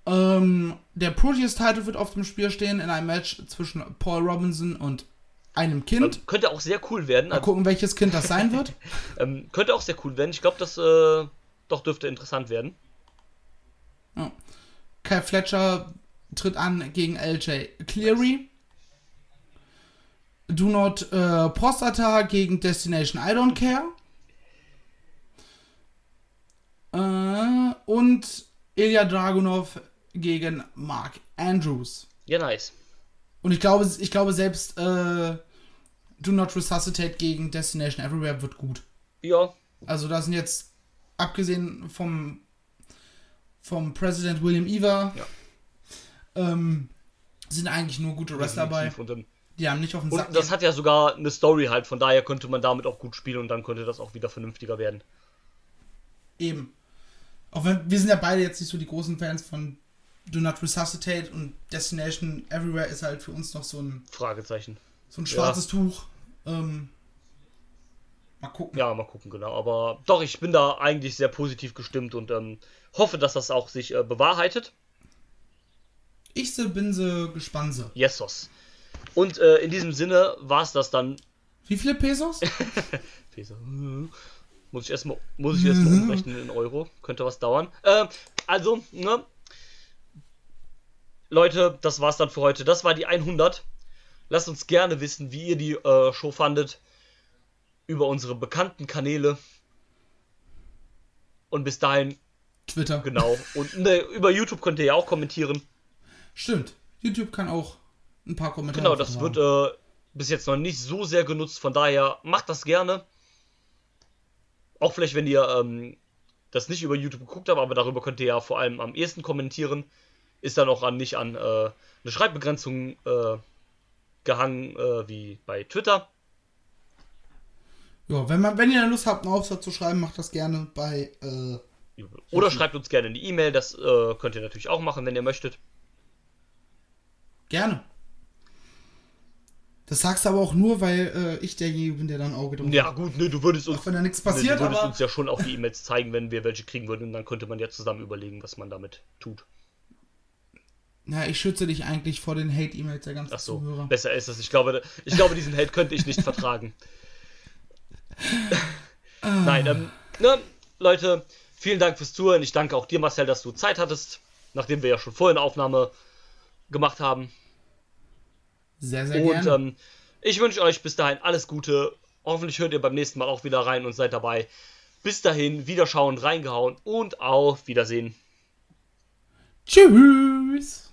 Ähm, der Proteus Title wird auf dem Spiel stehen in einem Match zwischen Paul Robinson und einem Kind. Ähm, könnte auch sehr cool werden. Mal gucken, welches Kind das sein wird. Ähm, könnte auch sehr cool werden. Ich glaube, das äh, doch dürfte interessant werden. Ja. Kyle Fletcher tritt an gegen LJ Cleary. Do Not äh, Prostata gegen Destination I Don't Care. Äh, und Ilya Dragunov gegen Mark Andrews. Ja, nice. Und ich glaube, ich glaube selbst äh, Do Not Resuscitate gegen Destination Everywhere wird gut. Ja, Also da sind jetzt, abgesehen vom, vom President William Eva, Ja. ähm, sind eigentlich nur gute Wrestler dabei. Die haben nicht auf den Sack. und das gehen. hat ja sogar eine Story halt. Von daher könnte man damit auch gut spielen und dann könnte das auch wieder vernünftiger werden. Eben. Auch wenn wir sind ja beide jetzt nicht so die großen Fans von Do Not Resuscitate und Destination Everywhere ist halt für uns noch so ein, Fragezeichen. so ein schwarzes Tuch. Ähm, mal gucken. Ja, mal gucken, genau. Aber doch, ich bin da eigentlich sehr positiv gestimmt und ähm, hoffe, dass das auch sich äh, bewahrheitet. Ich se, bin se, gespannt. Yesos. Und äh, in diesem Sinne war es das dann. Wie viele Pesos? Peso. Muss ich erstmal muss ich erstmal umrechnen in Euro. Könnte was dauern. Äh, also, ne? Leute, das war's dann für heute. Das war die 100. Lasst uns gerne wissen, wie ihr die äh, Show fandet. Über unsere bekannten Kanäle. Und bis dahin, Twitter. genau. Und ne, über YouTube könnt ihr ja auch kommentieren. Stimmt. YouTube kann auch ein paar Kommentare. Genau, das verwahren. wird äh, bis jetzt noch nicht so sehr genutzt. Von daher macht das gerne. Auch vielleicht, wenn ihr ähm, das nicht über YouTube geguckt habt, aber darüber könnt ihr ja vor allem am ehesten kommentieren. Ist dann auch an nicht an äh, eine Schreibbegrenzung äh, gehangen äh, wie bei Twitter. Ja, wenn, man, wenn ihr Lust habt, einen Aufsatz zu schreiben, macht das gerne bei. Äh, Oder schreibt uns gerne eine E-Mail, das äh, könnt ihr natürlich auch machen, wenn ihr möchtet. gerne. Das sagst du aber auch nur, weil äh, ich derjenige bin, der dann Auge drauf Ja, gut, ne, du würdest uns, Auch wenn da nichts ne, passiert, du würdest uns ja schon auch die E-Mails zeigen, wenn wir welche kriegen würden. Und dann könnte man ja zusammen überlegen, was man damit tut. Na, ich schütze dich eigentlich vor den Hate-E-Mails der ganzen Ach so, Zuhörer. besser ist es. Ich glaube, ich glaube, diesen Hate könnte ich nicht vertragen. Nein, ähm, ne, Leute, vielen Dank fürs Zuhören. Ich danke auch dir, Marcel, dass du Zeit hattest, nachdem wir ja schon vorhin eine Aufnahme gemacht haben. Sehr, sehr Und gerne. ähm, ich wünsche euch bis dahin alles Gute. Hoffentlich hört ihr beim nächsten Mal auch wieder rein und seid dabei. Bis dahin, wiederschauen, reingehauen und auf Wiedersehen. Tschüss.